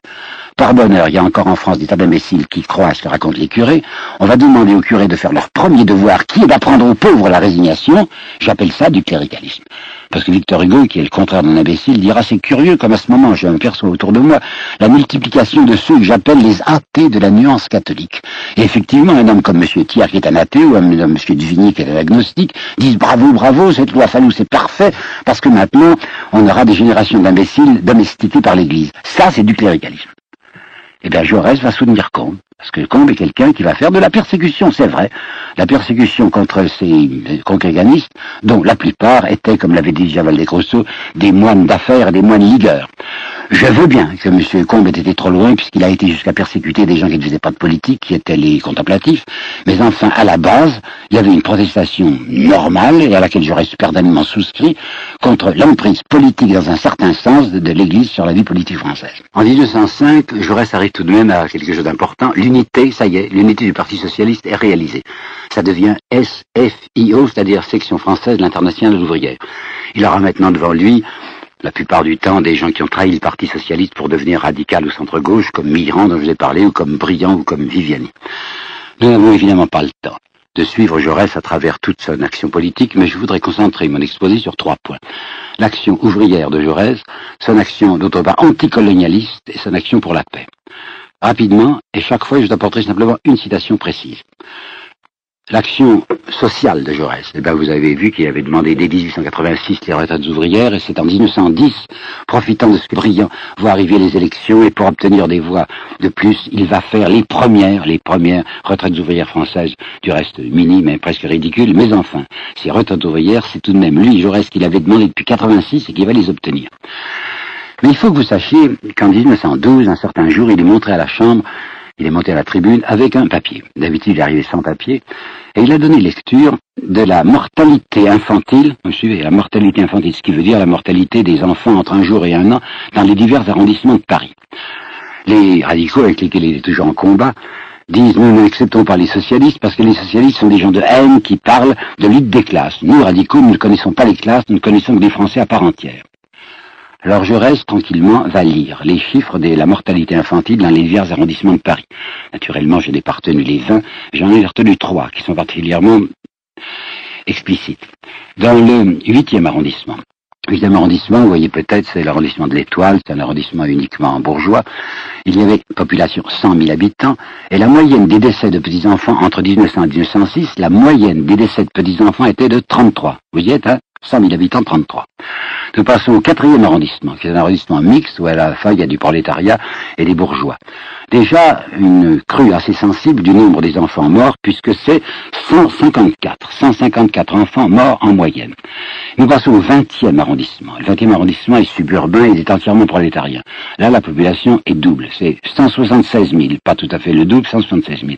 par bonheur, il y a encore en France des tas d'imbéciles qui croient à ce que racontent les curés. On va demander aux curés de faire leur premier devoir, qui est d'apprendre aux pauvres la résignation? J'appelle ça du cléricalisme. Parce que Victor Hugo, qui est le contraire d'un imbécile, dira c'est curieux comme à ce moment, je perçois autour de moi, la multiplication de ceux que j'appelle les athées de la nuance catholique. Et effectivement, un homme comme M. Thiers, qui est un athée, ou un homme M. Duvigny, qui est un agnostique, disent bravo, bravo, cette loi Fallou, c'est parfait, parce que maintenant, on aura des générations d'imbéciles domestiqués par l'Église. Ça, c'est du cléricalisme eh bien Jaurès va soutenir Combe. Parce que Combe est quelqu'un qui va faire de la persécution, c'est vrai. La persécution contre ces congréganistes, dont la plupart étaient, comme l'avait dit Javal Descrousseau, des moines d'affaires et des moines ligueurs. Je veux bien que M. Combe ait été trop loin, puisqu'il a été jusqu'à persécuter des gens qui ne faisaient pas de politique, qui étaient les contemplatifs. Mais enfin, à la base, il y avait une protestation normale, et à laquelle j'aurais superbement souscrit, contre l'emprise politique, dans un certain sens, de, l'Église sur la vie politique française. En 1905, Jaurès arrive tout de même à quelque chose d'important. L'unité, ça y est, l'unité du Parti Socialiste est réalisée. Ça devient SFIO, c'est-à-dire Section Française de l'Internationale ouvrière. Il aura maintenant devant lui la plupart du temps des gens qui ont trahi le Parti socialiste pour devenir radical ou centre-gauche, comme Mitterrand dont je vous ai parlé, ou comme Briand ou comme Viviani. Nous n'avons évidemment pas le temps de suivre Jaurès à travers toute son action politique, mais je voudrais concentrer mon exposé sur trois points. L'action ouvrière de Jaurès, son action d'autre part anticolonialiste et son action pour la paix. Rapidement, et chaque fois je vous apporterai simplement une citation précise l'action sociale de Jaurès. Eh bien, vous avez vu qu'il avait demandé dès 1886 les retraites ouvrières, et c'est en 1910, profitant de ce que Briand voit arriver les élections, et pour obtenir des voix de plus, il va faire les premières, les premières retraites ouvrières françaises, du reste minimes et presque ridicules, mais enfin, ces retraites ouvrières, c'est tout de même lui, Jaurès, qui l'avait demandé depuis 86 et qui va les obtenir. Mais il faut que vous sachiez qu'en 1912, un certain jour, il est montré à la Chambre il est monté à la tribune avec un papier. D'habitude, il est arrivé sans papier. Et il a donné lecture de la mortalité infantile, vous suivez, la mortalité infantile, ce qui veut dire la mortalité des enfants entre un jour et un an dans les divers arrondissements de Paris. Les radicaux avec lesquels il est toujours en combat disent nous n'acceptons pas les socialistes parce que les socialistes sont des gens de haine qui parlent de lutte des classes. Nous, radicaux, nous ne connaissons pas les classes, nous ne connaissons que des Français à part entière. Alors je reste tranquillement, va lire les chiffres de la mortalité infantile dans les divers arrondissements de Paris. Naturellement, je n'ai pas retenu les 20, j'en ai retenu trois qui sont particulièrement explicites. Dans le huitième arrondissement, huitième arrondissement, vous voyez peut-être, c'est l'arrondissement de l'Étoile, c'est un arrondissement uniquement bourgeois. Il y avait population 100 000 habitants, et la moyenne des décès de petits-enfants entre 1900 et 1906, la moyenne des décès de petits-enfants était de 33. Vous y êtes, hein? 100 000 habitants, 33. Nous passons au quatrième arrondissement, qui est un arrondissement mixte où à la fin il y a du prolétariat et des bourgeois. Déjà une crue assez sensible du nombre des enfants morts, puisque c'est 154, 154 enfants morts en moyenne. Nous passons au 20e arrondissement. Le 20e arrondissement est suburbain, il est entièrement prolétarien. Là, la population est double, c'est 176 000, pas tout à fait le double, 176 000.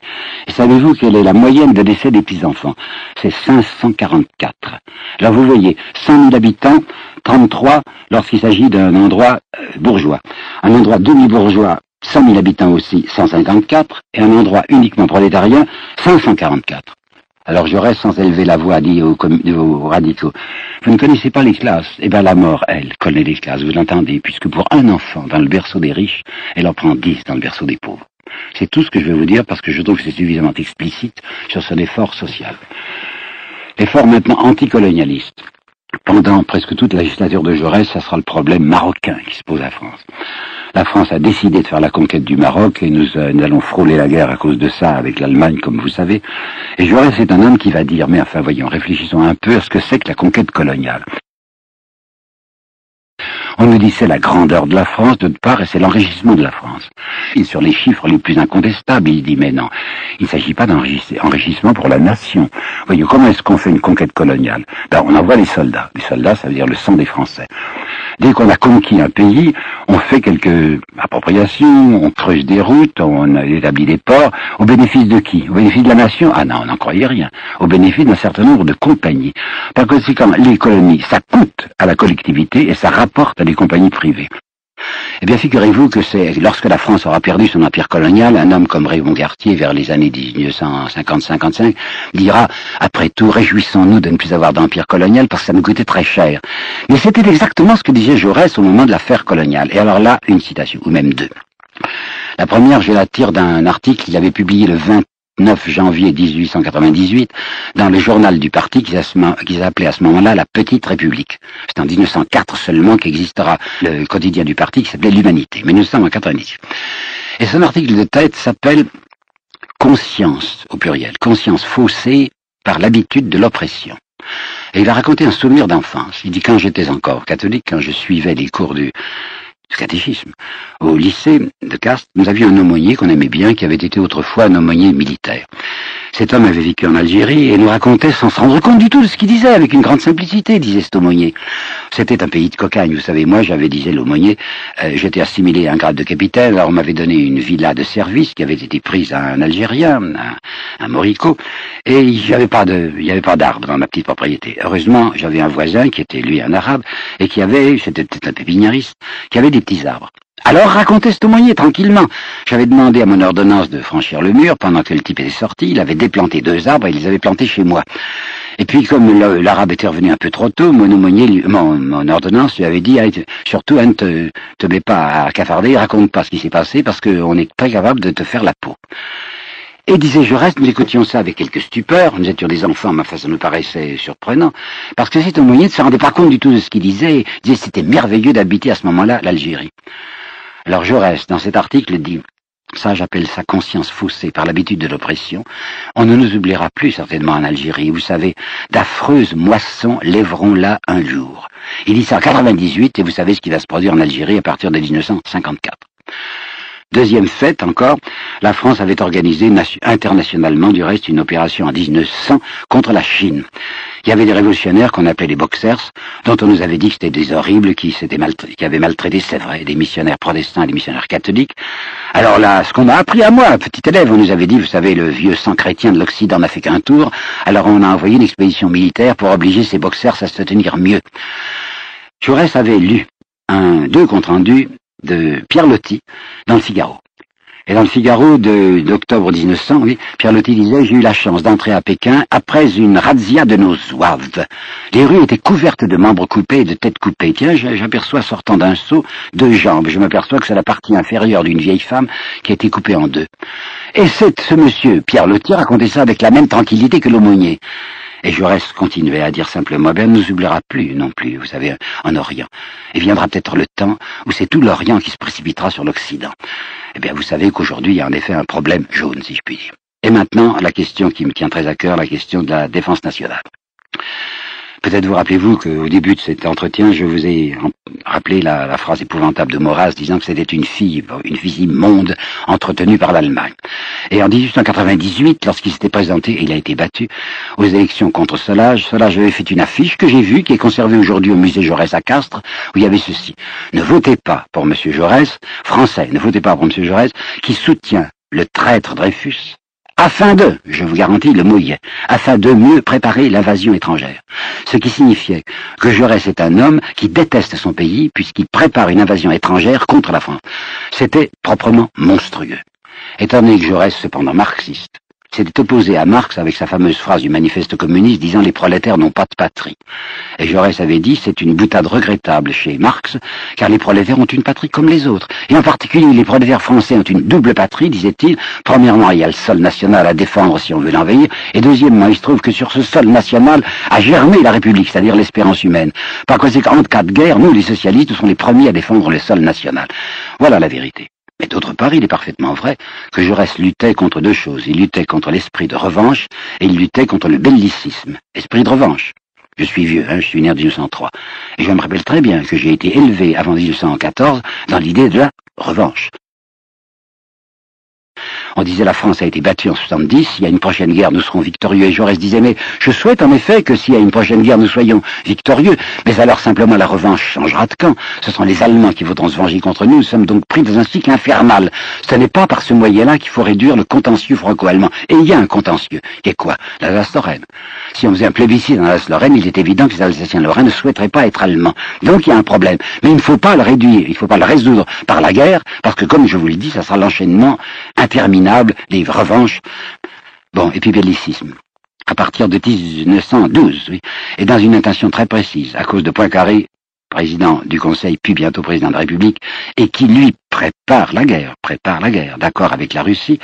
Et savez-vous quelle est la moyenne de décès des petits-enfants? C'est 544. Alors vous voyez, c'est 100 000 habitants, 33 lorsqu'il s'agit d'un endroit euh, bourgeois. Un endroit demi-bourgeois, 100 000 habitants aussi, 154, et un endroit uniquement prolétarien, 544. Alors Jaurès, sans élever la voix, dit aux, aux, radicaux, vous ne connaissez pas les classes? Eh bien la mort, elle, connaît les classes, vous l'entendez, puisque pour un enfant dans le berceau des riches, elle en prend dix dans le berceau des pauvres. C'est tout ce que je vais vous dire parce que je trouve que c'est suffisamment explicite sur son effort social. L'effort maintenant anticolonialiste. Pendant presque toute la législature de Jaurès, ça sera le problème marocain qui se pose à France. La France a décidé de faire la conquête du Maroc et nous, euh, nous allons frôler la guerre à cause de ça avec l'Allemagne, comme vous savez. Et Jaurès est un homme qui va dire, mais enfin voyons, réfléchissons un peu à ce que c'est que la conquête coloniale. On nous dit c'est la grandeur de la France de part et c'est l'enrichissement de la France. Et sur les chiffres les plus incontestables, il dit mais non, il ne s'agit pas d'enrichissement pour la nation. Voyez, comment est-ce qu'on fait une conquête coloniale? Ben, On envoie les soldats. Les soldats, ça veut dire le sang des Français. Dès qu'on a conquis un pays, on fait quelques appropriations, on creuse des routes, on établit des ports. Au bénéfice de qui? Au bénéfice de la nation? Ah non, on n'en croyait rien. Au bénéfice d'un certain nombre de compagnies. Par conséquent, les colonies, ça coûte à la collectivité et ça rapporte à des compagnies privées. Eh bien, figurez-vous que c'est lorsque la France aura perdu son empire colonial, un homme comme Raymond Gartier, vers les années 1950-55, dira, après tout, réjouissons-nous de ne plus avoir d'empire colonial parce que ça nous coûtait très cher. Mais c'était exactement ce que disait Jaurès au moment de l'affaire coloniale. Et alors là, une citation, ou même deux. La première, je la tire d'un article qu'il avait publié le 20 9 janvier 1898 dans le journal du parti qui s'appelait à ce moment-là la Petite République. C'est en 1904 seulement qu'existera le quotidien du parti qui s'appelait l'Humanité. Mais nous sommes en 98. Et son article de tête s'appelle Conscience au pluriel, conscience faussée par l'habitude de l'oppression. Et il va raconter un souvenir d'enfance. Il dit quand j'étais encore catholique, quand je suivais les cours du, Au lycée de Castres, nous avions un aumônier qu'on aimait bien, qui avait été autrefois un aumônier militaire. Cet homme avait vécu en Algérie et nous racontait sans se rendre compte du tout de ce qu'il disait, avec une grande simplicité, disait cet aumônier. C'était un pays de cocagne, vous savez, moi j'avais, disait l'aumônier, euh, j'étais assimilé à un grade de capitaine, alors on m'avait donné une villa de service qui avait été prise à un Algérien, un, un Morico, et il n'y avait pas de, il avait pas dans ma petite propriété. Heureusement, j'avais un voisin qui était lui un arabe, et qui avait, c'était peut-être un pépiniériste, qui avait des petits arbres. Alors racontez ce moyen tranquillement. J'avais demandé à mon ordonnance de franchir le mur pendant que le type était sorti. Il avait déplanté deux arbres et il les avait plantés chez moi. Et puis comme l'arabe était revenu un peu trop tôt, mon aumônier, mon, ordonnance lui avait dit surtout ne te, mets pas à cafarder, raconte pas ce qui s'est passé parce qu'on est pas capable de te faire la peau. Et disait je reste, nous écoutions ça avec quelques stupeurs, nous étions des enfants, ma ça nous paraissait surprenant, parce que cet aumônier ne se rendait pas compte du tout de ce qu'il disait, il disait c'était merveilleux d'habiter à ce moment-là l'Algérie. Alors Jaurès, dans cet article, dit ça, j'appelle sa conscience faussée par l'habitude de l'oppression. On ne nous oubliera plus certainement en Algérie. Vous savez, d'affreuses moissons lèveront là un jour. Il dit ça en 98 et vous savez ce qui va se produire en Algérie à partir de 1954. Deuxième fait encore, la France avait organisé internationalement du reste une opération en 1900 contre la Chine. Il y avait des révolutionnaires qu'on appelait les boxers, dont on nous avait dit que c'était des horribles qui, qui avaient maltraité, c'est vrai, des missionnaires protestants et des missionnaires catholiques. Alors là, ce qu'on m'a appris à moi, petit élève, on nous avait dit, vous savez, le vieux sang chrétien de l'Occident n'a fait qu'un tour, alors on a envoyé une expédition militaire pour obliger ces boxers à se tenir mieux. Jaurès avait lu un, deux comptes rendus de Pierre Loti dans le Figaro. Et dans le Figaro d'octobre 1900, oui, Pierre Loti disait, j'ai eu la chance d'entrer à Pékin après une razzia de nos zouaves. Les rues étaient couvertes de membres coupés et de têtes coupées. Tiens, j'aperçois sortant d'un seau deux jambes. Je m'aperçois que c'est la partie inférieure d'une vieille femme qui a été coupée en deux. Et c'est ce monsieur, Pierre Loti, racontait ça avec la même tranquillité que l'aumônier. Et Jaurès continuait à dire simplement, ben, ne nous oubliera plus non plus, vous savez, en Orient. Et viendra peut-être le temps où c'est tout l'Orient qui se précipitera sur l'Occident. Eh bien, vous savez qu'aujourd'hui, il y a en effet un problème jaune, si je puis dire. Et maintenant, la question qui me tient très à cœur, la question de la défense nationale. Peut-être vous rappelez-vous qu'au début de cet entretien, je vous ai rappelé la, phrase épouvantable de Maurras disant que c'était une fille, une fille immonde entretenue par l'Allemagne. Et en 1898, lorsqu'il s'était présenté, il a été battu aux élections contre Solage, Solage avait fait une affiche que j'ai vue, qui est conservée aujourd'hui au musée Jaurès à Castres, où il y avait ceci. Ne votez pas pour M. Jaurès, français, ne votez pas pour M. Jaurès, qui soutient le traître Dreyfus, afin de, je vous garantis le mot afin de mieux préparer l'invasion étrangère. Ce qui signifiait que Jaurès est un homme qui déteste son pays puisqu'il prépare une invasion étrangère contre la France. C'était proprement monstrueux. Étant donné que Jaurès, cependant marxiste, s'était opposé à Marx avec sa fameuse phrase du manifeste communiste disant les prolétaires n'ont pas de patrie. Et Jaurès avait dit c'est une boutade regrettable chez Marx, car les prolétaires ont une patrie comme les autres. Et en particulier, les prolétaires français ont une double patrie, disait-il. Premièrement, il y a le sol national à défendre si on veut l'envahir. Et deuxièmement, il se trouve que sur ce sol national a germé la République, c'est-à-dire l'espérance humaine. Par conséquent, en cas de guerre, nous, les socialistes, sommes les premiers à défendre le sol national. Voilà la vérité. Mais d'autre part, il est parfaitement vrai que Jaurès luttait contre deux choses. Il luttait contre l'esprit de revanche et il luttait contre le bellicisme. Esprit de revanche. Je suis vieux, hein, je suis né en 1903. Et je me rappelle très bien que j'ai été élevé avant 1914 dans l'idée de la revanche. On disait la France a été battue en 70, il y a une prochaine guerre, nous serons victorieux. Et Jaurès disait, mais je souhaite en effet que s'il y a une prochaine guerre, nous soyons victorieux. Mais alors simplement la revanche changera de camp. Ce sont les Allemands qui voudront se venger contre nous. Nous sommes donc pris dans un cycle infernal. Ce n'est pas par ce moyen-là qu'il faut réduire le contentieux franco-allemand. Et il y a un contentieux, qui est quoi? L'Alsace-Lorraine. Si on faisait un plébiscite dans l'Alsace-Lorraine, il est évident que les Alsaciens-Lorrains ne souhaiteraient pas être allemands. Donc il y a un problème. Mais il ne faut pas le réduire, il ne faut pas le résoudre par la guerre, parce que comme je vous l'ai dit, ça sera l'enchaînement interminable des revanches. Bon, et puis bellicisme. À partir de 1912, oui, et dans une intention très précise, à cause de Poincaré, président du Conseil, puis bientôt président de la République, et qui, lui, prépare la guerre, prépare la guerre, d'accord avec la Russie.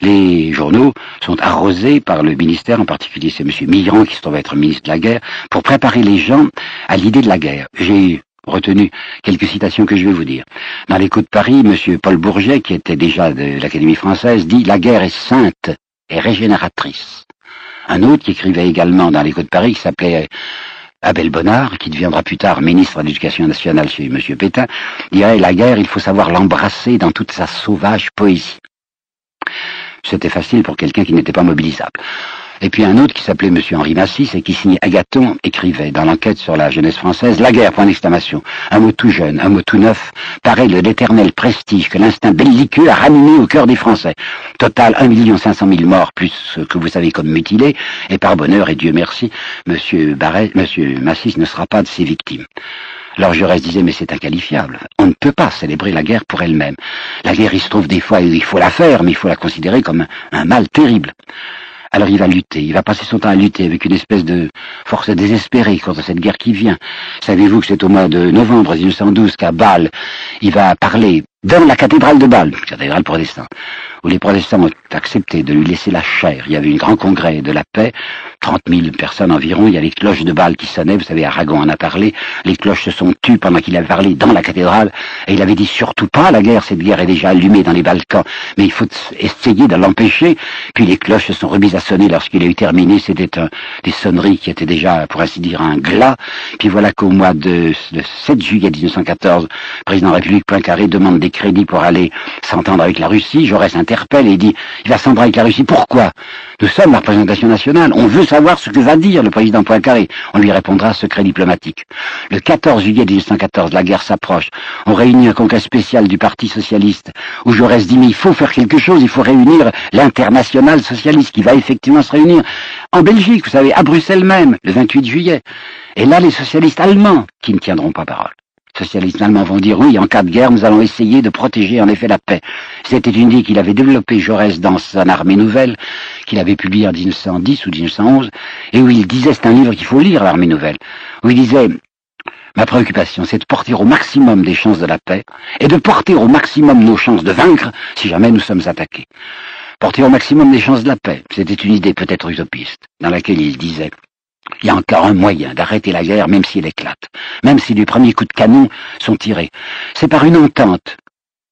Les journaux sont arrosés par le ministère, en particulier c'est M. Millan qui se trouve être ministre de la guerre, pour préparer les gens à l'idée de la guerre. J'ai retenu quelques citations que je vais vous dire. Dans l'écho de Paris, M. Paul Bourget, qui était déjà de l'Académie française, dit « La guerre est sainte et régénératrice ». Un autre qui écrivait également dans l'écho de Paris, qui s'appelait Abel Bonnard, qui deviendra plus tard ministre de l'Éducation nationale chez M. Pétain, dirait « La guerre, il faut savoir l'embrasser dans toute sa sauvage poésie ». C'était facile pour quelqu'un qui n'était pas mobilisable. Et puis un autre qui s'appelait M. Henri Massis et qui signait Agathon écrivait dans l'enquête sur la jeunesse française La guerre, point d'exclamation. Un mot tout jeune, un mot tout neuf, pareil de l'éternel prestige que l'instinct belliqueux a ramené au cœur des Français. Total 1 500 000 morts, plus ce que vous savez comme mutilés, et par bonheur, et Dieu merci, M. M. Massis ne sera pas de ces victimes. Alors Jaurès disait, mais c'est inqualifiable. On ne peut pas célébrer la guerre pour elle-même. La guerre, il se trouve des fois, il faut la faire, mais il faut la considérer comme un mal terrible. Alors il va lutter, il va passer son temps à lutter avec une espèce de force désespérée contre cette guerre qui vient. Savez-vous que c'est au mois de novembre 1912 qu'à Bâle, il va parler dans la cathédrale de Bâle, cathédrale protestante, où les protestants ont accepté de lui laisser la chair. Il y avait un grand congrès de la paix, 30 000 personnes environ, il y a les cloches de Bâle qui sonnaient, vous savez, Aragon en a parlé, les cloches se sont tues pendant qu'il avait parlé dans la cathédrale, et il avait dit surtout pas la guerre, cette guerre est déjà allumée dans les Balkans, mais il faut essayer de l'empêcher, puis les cloches se sont remises à sonner. Lorsqu'il a eu terminé, c'était des sonneries qui étaient déjà, pour ainsi dire, un glas, puis voilà qu'au mois de, 7 juillet 1914, le président de la République Poincaré demande des crédits pour aller s'entendre avec la Russie, Jaurès interpelle et dit, il va s'entendre avec la Russie, pourquoi? Nous sommes la représentation nationale, on veut savoir ce que va dire le président Poincaré. On lui répondra secret diplomatique. Le 14 juillet 1814, la guerre s'approche. On réunit un congrès spécial du Parti socialiste où Jaurès dit, mais il faut faire quelque chose, il faut réunir l'international socialiste qui va effectivement se réunir en Belgique, vous savez, à Bruxelles même, le 28 juillet. Et là, les socialistes allemands qui ne tiendront pas parole socialistes allemands vont dire oui, en cas de guerre, nous allons essayer de protéger en effet la paix. C'était une idée qu'il avait développée Jaurès dans son armée nouvelle, qu'il avait publiée en 1910 ou 1911, et où il disait, c'est un livre qu'il faut lire, l'armée nouvelle, où il disait, ma préoccupation, c'est de porter au maximum des chances de la paix, et de porter au maximum nos chances de vaincre si jamais nous sommes attaqués. Porter au maximum des chances de la paix, c'était une idée peut-être utopiste, dans laquelle il disait, il y a encore un moyen d'arrêter la guerre, même si elle éclate, même si les premiers coups de canon sont tirés. C'est par une entente,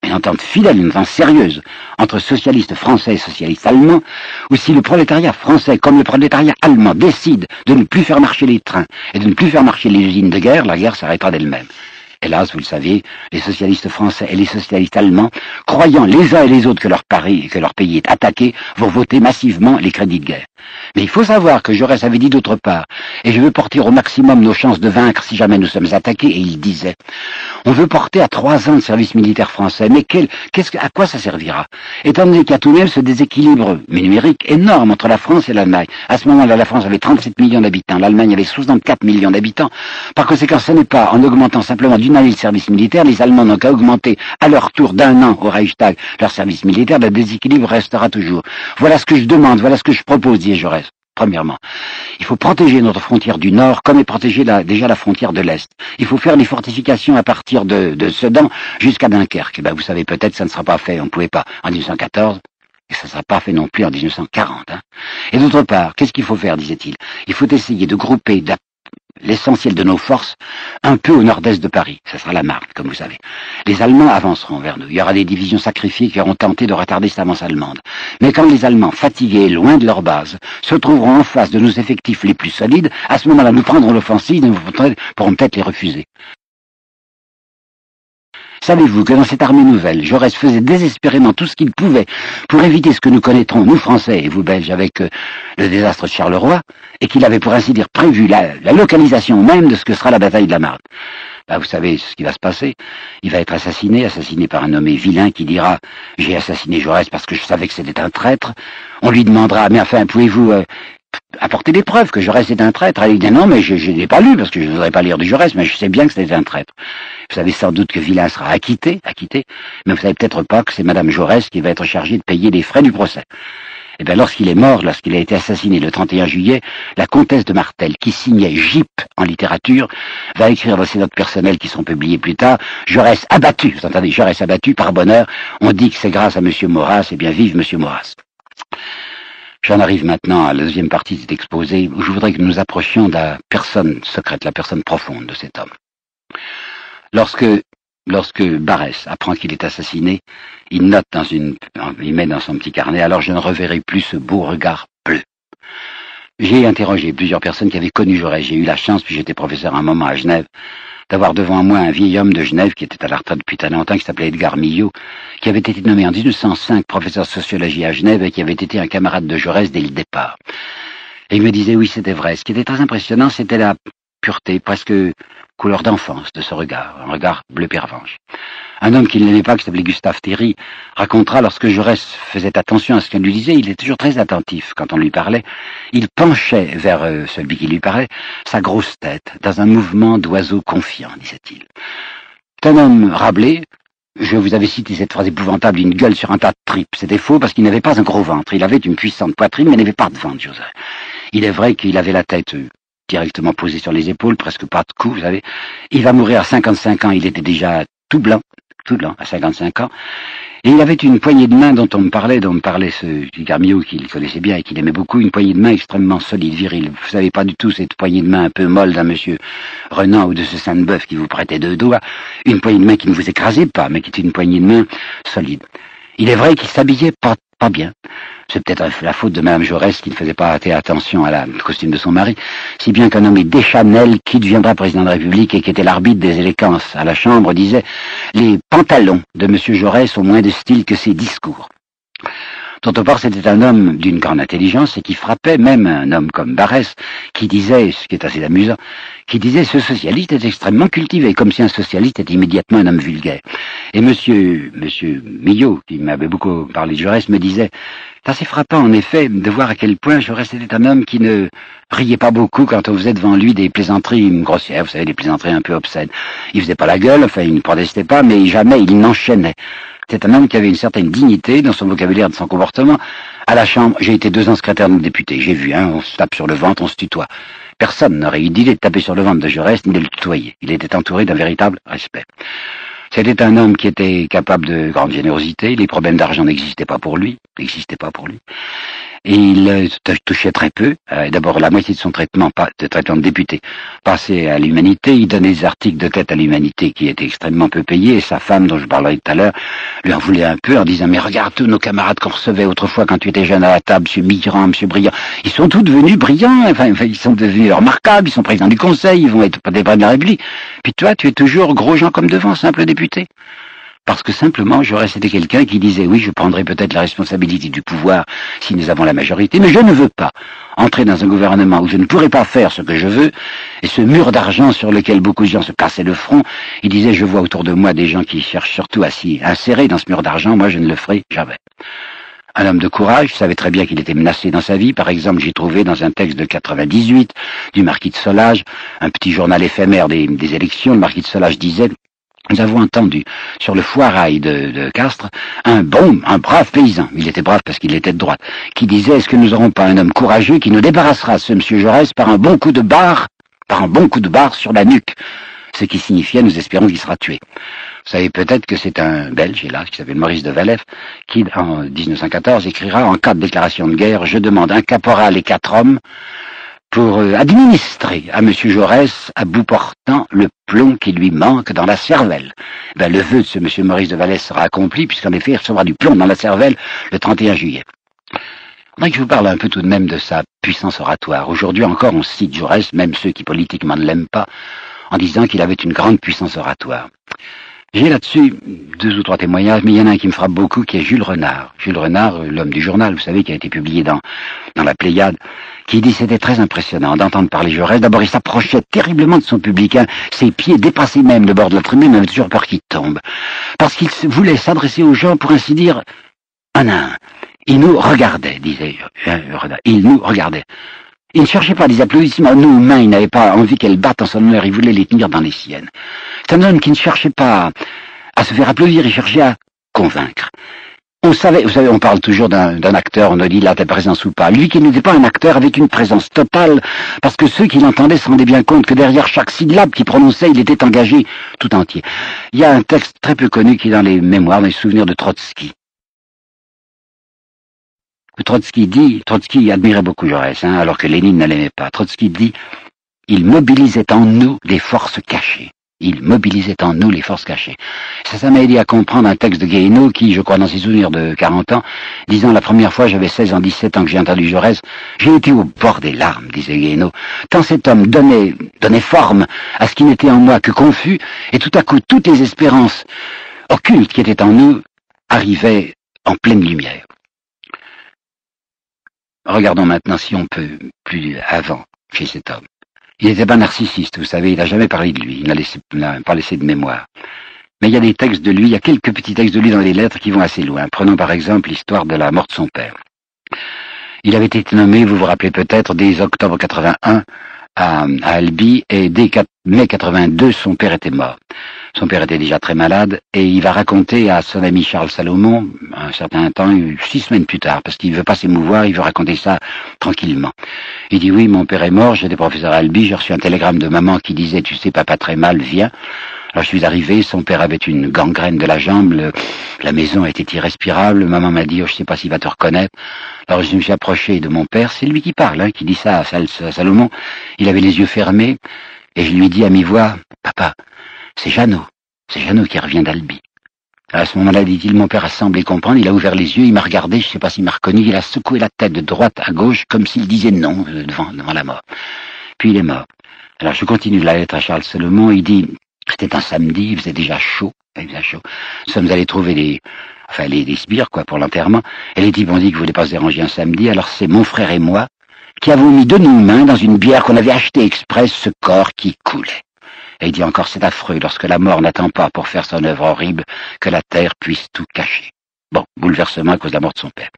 une entente fidèle, une entente sérieuse, entre socialistes français et socialistes allemands, ou si le prolétariat français comme le prolétariat allemand décide de ne plus faire marcher les trains et de ne plus faire marcher les usines de guerre, la guerre s'arrêtera d'elle-même. Hélas, vous le savez, les socialistes français et les socialistes allemands, croyant les uns et les autres que leur, que leur pays est attaqué, vont voter massivement les crédits de guerre. Mais il faut savoir que Jaurès avait dit d'autre part, et je veux porter au maximum nos chances de vaincre si jamais nous sommes attaqués, et il disait, on veut porter à trois ans de service militaire français, mais quel, qu'est-ce, à quoi ça servira? Étant donné qu'il y a tout de même ce déséquilibre numérique énorme entre la France et l'Allemagne. À ce moment-là, la France avait 37 millions d'habitants, l'Allemagne avait 64 millions d'habitants. Par conséquent, ce n'est pas en augmentant simplement d'une le service militaire, les Allemands n'ont qu'à augmenter à leur tour d'un an au Reichstag leur service militaire, le déséquilibre restera toujours. Voilà ce que je demande, voilà ce que je propose, dit Jaurès. Premièrement, il faut protéger notre frontière du nord comme est protégée déjà la frontière de l'est. Il faut faire des fortifications à partir de, Sedan jusqu'à Dunkerque. Eh ben, vous savez peut-être ça ne sera pas fait, on ne pouvait pas en 1914. Et ça ne sera pas fait non plus en 1940. Hein. Et d'autre part, qu'est-ce qu'il faut faire, disait-il? Il faut essayer de grouper, l'essentiel de nos forces un peu au nord-est de Paris. Ce sera la Marne, comme vous savez. Les Allemands avanceront vers nous. Il y aura des divisions sacrifiées qui auront tenté de retarder cette avance allemande. Mais quand les Allemands, fatigués, loin de leur base, se trouveront en face de nos effectifs les plus solides, à ce moment-là, nous prendrons l'offensive et nous pourrons peut-être les refuser. Savez-vous que dans cette armée nouvelle, Jaurès faisait désespérément tout ce qu'il pouvait pour éviter ce que nous connaîtrons, nous Français et vous Belges, avec euh, le désastre de Charleroi, et qu'il avait pour ainsi dire prévu la, localisation même de ce que sera la bataille de la Marne bah, Vous savez ce qui va se passer. Il va être assassiné, assassiné par un nommé vilain qui dira « J'ai assassiné Jaurès parce que je savais que c'était un traître ». On lui demandera « Mais enfin, pouvez-vous euh, apporter des preuves que Jaurès est un traître. Elle dit non, mais je ne l'ai pas lu parce que je ne voudrais pas lire du Jaurès, mais je sais bien que c'était un traître. Vous savez sans doute que Villain sera acquitté, acquitté, mais vous savez peut-être pas que c'est Madame Jaurès qui va être chargée de payer les frais du procès. Eh bien, lorsqu'il est mort, lorsqu'il a été assassiné le 31 juillet, la comtesse de Martel, qui signait Gip en littérature, va écrire dans ses notes personnelles qui sont publiées plus tard, Jaurès abattu, vous entendez, Jaurès abattu, par bonheur, on dit que c'est grâce à Monsieur Maurras, et bien vive Monsieur Maurras. J'en arrive maintenant à la deuxième partie de cet exposé où je voudrais que nous approchions de la personne secrète, la personne profonde de cet homme. Lorsque, lorsque Barès apprend qu'il est assassiné, il note dans une, il met dans son petit carnet, alors je ne reverrai plus ce beau regard bleu. J'ai interrogé plusieurs personnes qui avaient connu Jaurès. J'ai eu la chance, puis j'étais professeur un moment à Genève, d'avoir devant moi un vieil homme de Genève qui était à la depuis très longtemps, qui s'appelait Edgar Millot, qui avait été nommé en 1905 professeur de sociologie à Genève et qui avait été un camarade de Jaurès dès le départ. Et il me disait oui, c'était vrai. Ce qui était très impressionnant, c'était la pureté, presque couleur d'enfance de ce regard, un regard bleu pervenche. Un homme qui ne l'aimait pas, qui s'appelait Gustave Thierry, racontera lorsque Jaurès faisait attention à ce qu'elle lui disait, il était toujours très attentif quand on lui parlait. Il penchait vers euh, celui qui lui parlait sa grosse tête, dans un mouvement d'oiseau confiant, disait-il. Un homme rablé, je vous avais cité cette phrase épouvantable, une gueule sur un tas de tripes. C'était faux parce qu'il n'avait pas un gros ventre. Il avait une puissante poitrine, mais n'avait pas de ventre, Joseph. Il est vrai qu'il avait la tête euh, directement posée sur les épaules, presque pas de cou, vous savez. Il va mourir à 55 ans, il était déjà tout blanc, à 55 ans. Et il avait une poignée de main dont on me parlait, dont me parlait ce Garmio qu'il connaissait bien et qu'il aimait beaucoup, une poignée de main extrêmement solide, virile. Vous savez pas du tout cette poignée de main un peu molle d'un monsieur Renan ou de ce Sainte-Bœuf qui vous prêtait deux doigts, une poignée de main qui ne vous écrasait pas, mais qui était une poignée de main solide. Il est vrai qu'il s'habillait pas, pas bien. C'est peut-être la faute de Mme Jaurès qui ne faisait pas attention à la costume de son mari, si bien qu'un nommé Deschanel, qui deviendra président de la République et qui était l'arbitre des élégances à la Chambre, disait « Les pantalons de M. Jaurès ont moins de style que ses discours ». Part, c'était un homme d'une grande intelligence et qui frappait même un homme comme Barès, qui disait, ce qui est assez amusant, qui disait ce socialiste est extrêmement cultivé, comme si un socialiste était immédiatement un homme vulgaire. Et monsieur, monsieur Millot, qui m'avait beaucoup parlé de Jaurès, me disait, assez frappant en effet de voir à quel point Jaurès était un homme qui ne riait pas beaucoup quand on faisait devant lui des plaisanteries grossières, vous savez, des plaisanteries un peu obscènes. Il faisait pas la gueule, enfin il ne protestait pas, mais jamais il n'enchaînait. C'est un homme qui avait une certaine dignité dans son vocabulaire, dans son comportement. À la Chambre, j'ai été deux ans secrétaire de député. J'ai vu, hein, on se tape sur le ventre, on se tutoie. Personne n'aurait eu d'idée de taper sur le ventre de Jaurès ni de le tutoyer. Il était entouré d'un véritable respect. C'était un homme qui était capable de grande générosité. Les problèmes d'argent n'existaient pas pour lui, n'existaient pas pour lui. Et il touchait très peu. Euh, d'abord, la moitié de son traitement, de traitement de député, passait à l'humanité. Il donnait des articles de tête à l'humanité qui étaient extrêmement peu payés. Et sa femme, dont je parlerai tout à l'heure, lui en voulait un peu en disant mais regarde tous nos camarades qu'on recevait autrefois quand tu étais jeune à la table, Monsieur Migrant, Monsieur Brillant, ils sont tous devenus brillants. Enfin, ils sont devenus remarquables. Ils sont présidents du Conseil. Ils vont être des de la République. Puis toi, tu es toujours gros gens comme devant, simple député parce que simplement Jaurès était quelqu'un qui disait oui, je prendrai peut-être la responsabilité du pouvoir si nous avons la majorité, mais je ne veux pas entrer dans un gouvernement où je ne pourrai pas faire ce que je veux, et ce mur d'argent sur lequel beaucoup de gens se passaient le front, il disait je vois autour de moi des gens qui cherchent surtout à s'y insérer dans ce mur d'argent, moi je ne le ferai jamais. Un homme de courage, savait très bien qu'il était menacé dans sa vie. Par exemple, j'ai trouvé dans un texte de 98 du marquis de Solage, un petit journal éphémère des élections, le marquis de Solage disait nous avons entendu sur le foirail de, Castres un bon, un brave paysan, il était brave parce qu'il était de droite, qui disait est-ce que nous n'aurons pas un homme courageux qui nous débarrassera, ce monsieur Jaurès, par un bon coup de barre, par un bon coup de barre sur la nuque? Ce qui signifiait nous espérons qu'il sera tué. Vous savez peut-être que c'est un Belge, hélas, qui s'appelle Maurice de Valef, qui, en 1914, écrira en cas de déclaration de guerre, je demande un caporal et quatre hommes pour euh, administrer à M. Jaurès, à bout portant, le plomb qui lui manque dans la cervelle. Ben, le vœu de ce M. Maurice de Vallès sera accompli, puisqu'en effet, il recevra du plomb dans la cervelle le 31 juillet. que je vous parle un peu tout de même de sa puissance oratoire. Aujourd'hui encore, on cite Jaurès, même ceux qui politiquement ne l'aiment pas, en disant qu'il avait une grande puissance oratoire. J'ai là-dessus deux ou trois témoignages, mais il y en a un qui me frappe beaucoup, qui est Jules Renard. Jules Renard, euh, l'homme du journal, vous savez, qui a été publié dans, dans la Pléiade, qui dit c'était très impressionnant d'entendre parler Jaurès. D'abord, il s'approchait terriblement de son public. Hein. Ses pieds dépassaient même le bord de la tribune, il avait toujours peur qu'il tombe. Parce qu'il voulait s'adresser aux gens, pour ainsi dire, un à un. Il nous regardait, disait euh, Renard. Il nous regardait. Il ne cherchait pas des applaudissements. Nous, humains, il n'avait pas envie qu'elles battent en son honneur. Il voulait les tenir dans les siennes. C'est un homme qui ne cherchait pas à se faire applaudir. Il cherchait à convaincre. On savait, vous savez, on parle toujours d'un acteur, on nous dit là ta présence ou pas. Lui qui n'était pas un acteur avec une présence totale, parce que ceux qui l'entendaient se rendaient bien compte que derrière chaque syllabe qu'il prononçait, il était engagé tout entier. Il y a un texte très peu connu qui est dans les mémoires, dans les souvenirs de Trotsky. Trotsky dit, Trotsky admirait beaucoup Jaurès, hein, alors que Lénine ne l'aimait pas. Trotsky dit, il mobilisait en nous des forces cachées. Il mobilisait en nous les forces cachées. Ça, m'a aidé à comprendre un texte de Guéhenno qui, je crois, dans ses souvenirs de 40 ans, disant la première fois, j'avais 16 ans, 17 ans que j'ai entendu Jaurès, j'ai été au bord des larmes, disait Guéhenno. Tant cet homme donnait, donnait forme à ce qui n'était en moi que confus, et tout à coup, toutes les espérances occultes qui étaient en nous arrivaient en pleine lumière. Regardons maintenant si on peut plus avant chez cet homme. Il n'était pas narcissiste, vous savez, il n'a jamais parlé de lui, il n'a pas laissé de mémoire. Mais il y a des textes de lui, il y a quelques petits textes de lui dans les lettres qui vont assez loin. Prenons par exemple l'histoire de la mort de son père. Il avait été nommé, vous vous rappelez peut-être, dès octobre 81 à, à Albi, et dès mai 82, son père était mort. Son père était déjà très malade et il va raconter à son ami Charles Salomon, un certain temps, six semaines plus tard, parce qu'il ne veut pas s'émouvoir, il veut raconter ça tranquillement. Il dit oui, mon père est mort, j'étais professeur à Albi, j'ai reçu un télégramme de maman qui disait, tu sais, papa très mal, viens. Alors je suis arrivé, son père avait une gangrène de la jambe, la maison était irrespirable, maman m'a dit, oh, je sais pas s'il va te reconnaître. Alors je me suis approché de mon père, c'est lui qui parle, hein, qui dit ça à Salomon. Il avait les yeux fermés, et je lui dis à mi-voix, papa, c'est Jeannot. C'est Jeannot qui revient d'Albi. À ce moment-là, dit-il, mon père a semblé comprendre, il a ouvert les yeux, il m'a regardé, je ne sais pas s'il m'a reconnu, il a secoué la tête de droite à gauche, comme s'il disait non euh, devant, la mort. Puis il est mort. Alors je continue la lettre à Charles Solomon, il dit, c'était un samedi, il faisait déjà chaud, il faisait chaud. Nous sommes allés trouver les, enfin les, les sbires, quoi, pour l'enterrement, et les types ont dit que vous voulez pas se déranger un samedi, alors c'est mon frère et moi qui avons mis de nos mains dans une bière qu'on avait achetée exprès ce corps qui coulait. Et il dit encore, c'est affreux lorsque la mort n'attend pas pour faire son œuvre horrible que la terre puisse tout cacher. Bon, bouleversement à cause de la mort de son père.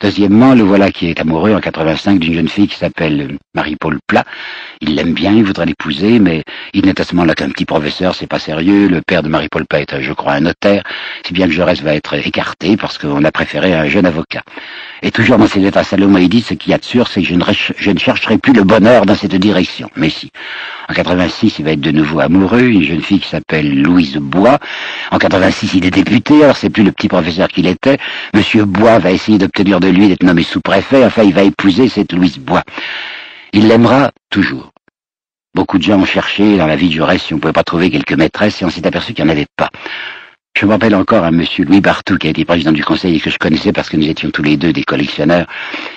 Deuxièmement, le voilà qui est amoureux en 85 d'une jeune fille qui s'appelle Marie-Paul Plat. Il l'aime bien, il voudrait l'épouser, mais il n'est à ce moment-là qu'un petit professeur, c'est pas sérieux. Le père de Marie-Paul Plat est, je crois, un notaire. Si bien que Jaurès va être écarté parce qu'on a préféré un jeune avocat. Et toujours dans ses lettres à Salomon, il dit, ce qu'il y a de sûr, c'est que je ne, je ne chercherai plus le bonheur dans cette direction. Mais si. En 86, il va être de nouveau amoureux, une jeune fille qui s'appelle Louise Bois. En 86, il est député, alors c'est plus le petit professeur qu'il était. Monsieur Bois va essayer d'obtenir de lui d'être nommé sous-préfet, enfin il va épouser cette Louise Bois. Il l'aimera toujours. Beaucoup de gens ont cherché dans la vie du reste si on ne pouvait pas trouver quelques maîtresses et on s'est aperçu qu'il n'y en avait pas. Je me rappelle encore un monsieur Louis Bartou qui a été président du conseil et que je connaissais parce que nous étions tous les deux des collectionneurs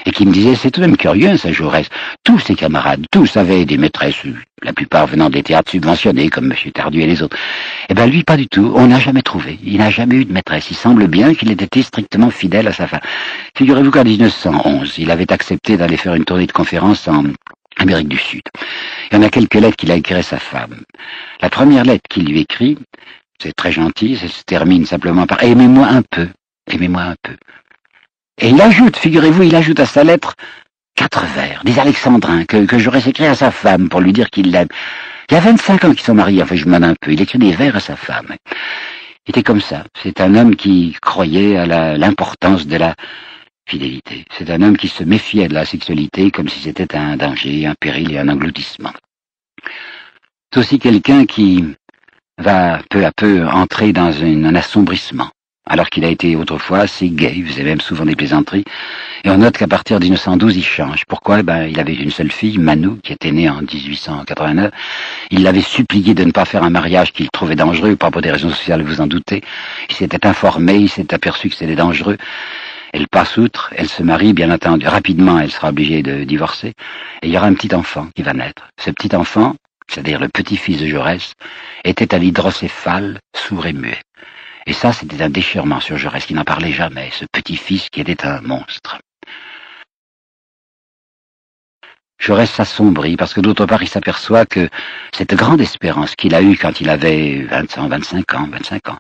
et qui me disait c'est tout de même curieux ça Jaurès. Tous ses camarades, tous avaient des maîtresses, la plupart venant des théâtres subventionnés comme monsieur Tardu et les autres. Eh ben lui pas du tout, on n'a jamais trouvé. Il n'a jamais eu de maîtresse. Il semble bien qu'il ait été strictement fidèle à sa femme. Figurez-vous qu'en 1911, il avait accepté d'aller faire une tournée de conférences en Amérique du Sud. Il y en a quelques lettres qu'il a écrites à sa femme. La première lettre qu'il lui écrit, c'est très gentil, ça se termine simplement par Aimez-moi un peu, aimez-moi un peu. Et il ajoute, figurez-vous, il ajoute à sa lettre quatre vers, des alexandrins, que, que j'aurais écrit à sa femme pour lui dire qu'il l'aime. Il y a 25 ans qu'ils sont mariés, enfin je m'en un peu, il écrit des vers à sa femme. Il était comme ça, c'est un homme qui croyait à l'importance de la fidélité. C'est un homme qui se méfiait de la sexualité comme si c'était un danger, un péril et un engloutissement. C'est aussi quelqu'un qui va peu à peu entrer dans un assombrissement, alors qu'il a été autrefois assez gay, il faisait même souvent des plaisanteries, et on note qu'à partir de 1912, il change. Pourquoi? Ben, Il avait une seule fille, Manu, qui était née en 1889. Il l'avait supplié de ne pas faire un mariage qu'il trouvait dangereux, pas pour des raisons sociales, vous en doutez. Il s'était informé, il s'est aperçu que c'était dangereux. Elle passe outre, elle se marie, bien entendu, rapidement elle sera obligée de divorcer, et il y aura un petit enfant qui va naître. Ce petit enfant, c'est-à-dire le petit-fils de Jaurès, était à l'hydrocéphale, sourd et muet. Et ça, c'était un déchirement sur Jaurès qui n'en parlait jamais, ce petit-fils qui était un monstre. Jaurès s'assombrit parce que d'autre part il s'aperçoit que cette grande espérance qu'il a eue quand il avait 20 ans, 25 ans, 25 ans,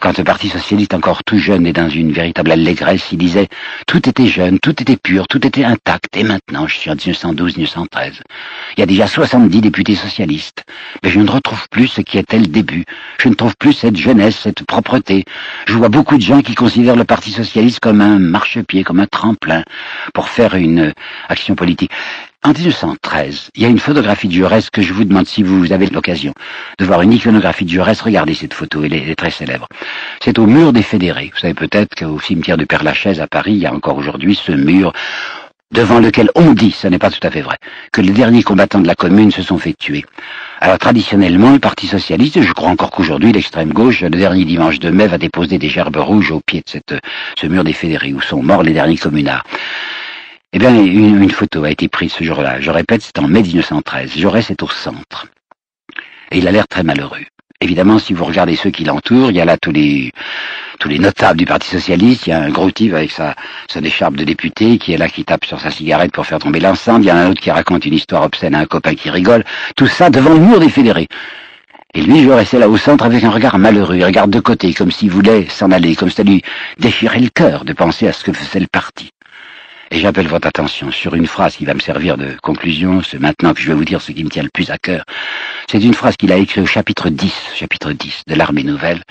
quand le Parti socialiste encore tout jeune et dans une véritable allégresse, il disait tout était jeune, tout était pur, tout était intact, et maintenant je suis en 1912-1913. Il y a déjà 70 députés socialistes, mais je ne retrouve plus ce qui était le début. Je ne trouve plus cette jeunesse, cette propreté. Je vois beaucoup de gens qui considèrent le Parti socialiste comme un marchepied, comme un tremplin pour faire une action politique. En 1913, il y a une photographie de Jaurès que je vous demande si vous avez l'occasion de voir une iconographie de Jaurès. Regardez cette photo, elle est, très célèbre. C'est au mur des fédérés. Vous savez peut-être qu'au cimetière de Père-Lachaise à Paris, il y a encore aujourd'hui ce mur devant lequel on dit, ce n'est pas tout à fait vrai, que les derniers combattants de la commune se sont fait tuer. Alors traditionnellement, le Parti socialiste, je crois encore qu'aujourd'hui l'extrême gauche, le dernier dimanche de mai, va déposer des gerbes rouges au pied de cette, ce mur des fédérés où sont morts les derniers communards. Eh bien, une, photo a été prise ce jour-là. Je répète, c'est en mai 1913. Jaurès est au centre. Et il a l'air très malheureux. Évidemment, si vous regardez ceux qui l'entourent, il y a là tous les tous les notables du Parti Socialiste, il y a un gros type avec sa, son écharpe de député qui est là, qui tape sur sa cigarette pour faire tomber l'ensemble, il y a un autre qui raconte une histoire obscène à un copain qui rigole, tout ça devant le mur des fédérés. Et lui, je restais là au centre avec un regard malheureux, il regarde de côté, comme s'il voulait s'en aller, comme si ça lui déchirait le cœur de penser à ce que faisait le parti. Et j'appelle votre attention sur une phrase qui va me servir de conclusion, c'est maintenant que je vais vous dire ce qui me tient le plus à cœur. C'est une phrase qu'il a écrite au chapitre 10, chapitre 10 de l'armée nouvelle,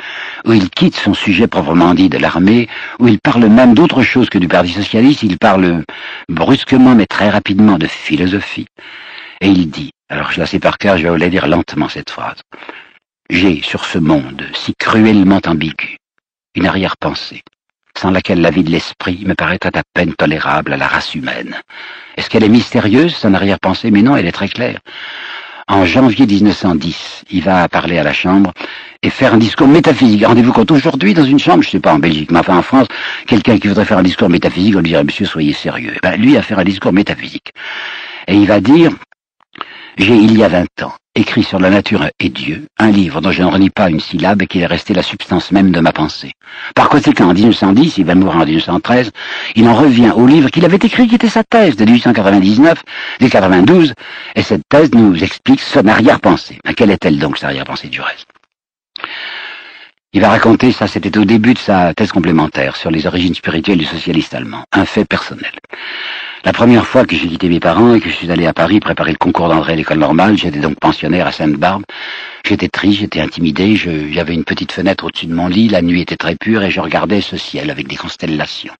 où il quitte son sujet proprement dit de l'armée, où il parle même d'autre chose que du Parti socialiste, il parle brusquement mais très rapidement de philosophie. Et il dit, alors je la sais par cœur, je vais vous la dire lentement cette phrase. J'ai sur ce monde si cruellement ambigu une arrière-pensée sans laquelle la vie de l'esprit me paraîtrait à peine tolérable à la race humaine. Est-ce qu'elle est mystérieuse, son arrière-pensée Mais non, elle est très claire. En janvier 1910, il va parler à la Chambre et faire un discours métaphysique. Rendez-vous compte, aujourd'hui, dans une chambre, je ne sais pas en Belgique, mais enfin en France, quelqu'un qui voudrait faire un discours métaphysique, on lui dirait, monsieur, soyez sérieux. Eh ben, lui a fait un discours métaphysique. Et il va dire, j'ai, il y a vingt ans, écrit sur la nature et Dieu, un livre dont je ne renie pas une syllabe et qui est resté la substance même de ma pensée. Par conséquent, en 1910, il va mourir en 1913, il en revient au livre qu'il avait écrit, qui était sa thèse de 1899, de 92, et cette thèse nous explique son arrière-pensée. Quelle est-elle donc, sa arrière-pensée du reste? Il va raconter, ça c'était au début de sa thèse complémentaire sur les origines spirituelles du socialiste allemand, un fait personnel. La première fois que j'ai quitté mes parents et que je suis allé à Paris préparer le concours d'entrée à l'école normale, j'étais donc pensionnaire à Sainte-Barbe. J'étais triste, j'étais intimidé, j'avais une petite fenêtre au-dessus de mon lit, la nuit était très pure et je regardais ce ciel avec des constellations.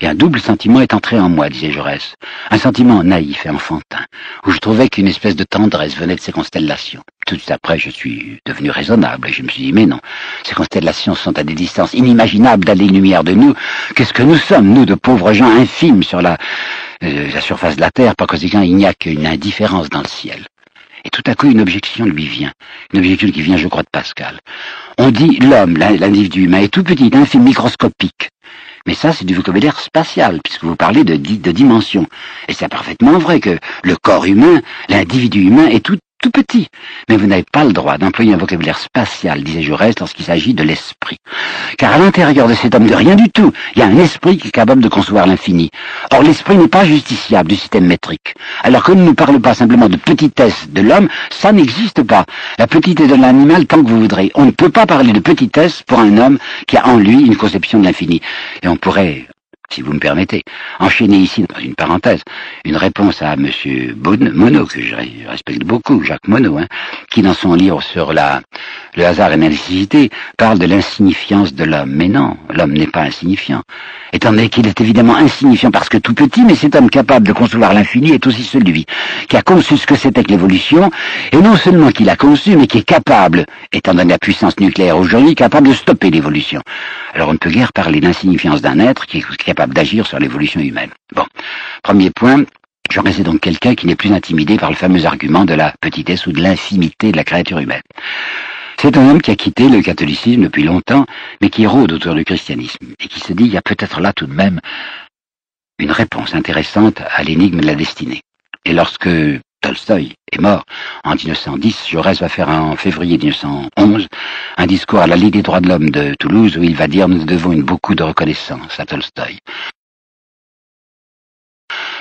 Et un double sentiment est entré en moi, disait Jaurès. Un sentiment naïf et enfantin, où je trouvais qu'une espèce de tendresse venait de ces constellations. Tout après, je suis devenu raisonnable et je me suis dit, mais non, ces constellations sont à des distances inimaginables d'années-lumière de nous. Qu'est-ce que nous sommes, nous, de pauvres gens infimes sur la, euh, surface de la Terre, par conséquent, il n'y a qu'une indifférence dans le ciel. Et tout à coup, une objection lui vient. Une objection qui vient, je crois, de Pascal. On dit l'homme, l'individu humain, est tout petit, infime, microscopique. Mais ça, c'est du vocabulaire spatial, puisque vous parlez de, de dimension. Et c'est parfaitement vrai que le corps humain, l'individu humain est tout tout petit. Mais vous n'avez pas le droit d'employer un vocabulaire spatial, disait Jaurès, lorsqu'il s'agit de l'esprit. Car à l'intérieur de cet homme, de rien du tout, il y a un esprit qui est capable de concevoir l'infini. Or, l'esprit n'est pas justiciable du système métrique. Alors que nous ne parlons pas simplement de petitesse de l'homme, ça n'existe pas. La petitesse de l'animal, tant que vous voudrez. On ne peut pas parler de petitesse pour un homme qui a en lui une conception de l'infini. Et on pourrait si vous me permettez, enchaîner ici, dans une parenthèse, une réponse à M. Monod, que je respecte beaucoup, Jacques Monod, hein, qui dans son livre sur la, le hasard et la nécessité parle de l'insignifiance de l'homme. Mais non, l'homme n'est pas insignifiant. Étant donné qu'il est évidemment insignifiant parce que tout petit, mais cet homme capable de concevoir l'infini est aussi celui qui a conçu ce que c'était que l'évolution, et non seulement qu'il a conçu, mais qui est capable, étant donné la puissance nucléaire aujourd'hui, capable de stopper l'évolution. Alors on ne peut guère parler d'insignifiance d'un être qui est capable d'agir sur l'évolution humaine. Bon, premier point, je reste donc quelqu'un qui n'est plus intimidé par le fameux argument de la petitesse ou de l'infimité de la créature humaine. C'est un homme qui a quitté le catholicisme depuis longtemps, mais qui rôde autour du christianisme, et qui se dit, il y a peut-être là tout de même une réponse intéressante à l'énigme de la destinée. Et lorsque Tolstoï est mort en 1910. Jaurès va faire en février 1911 un discours à la Ligue des droits de l'homme de Toulouse où il va dire nous devons une beaucoup de reconnaissance à Tolstoï.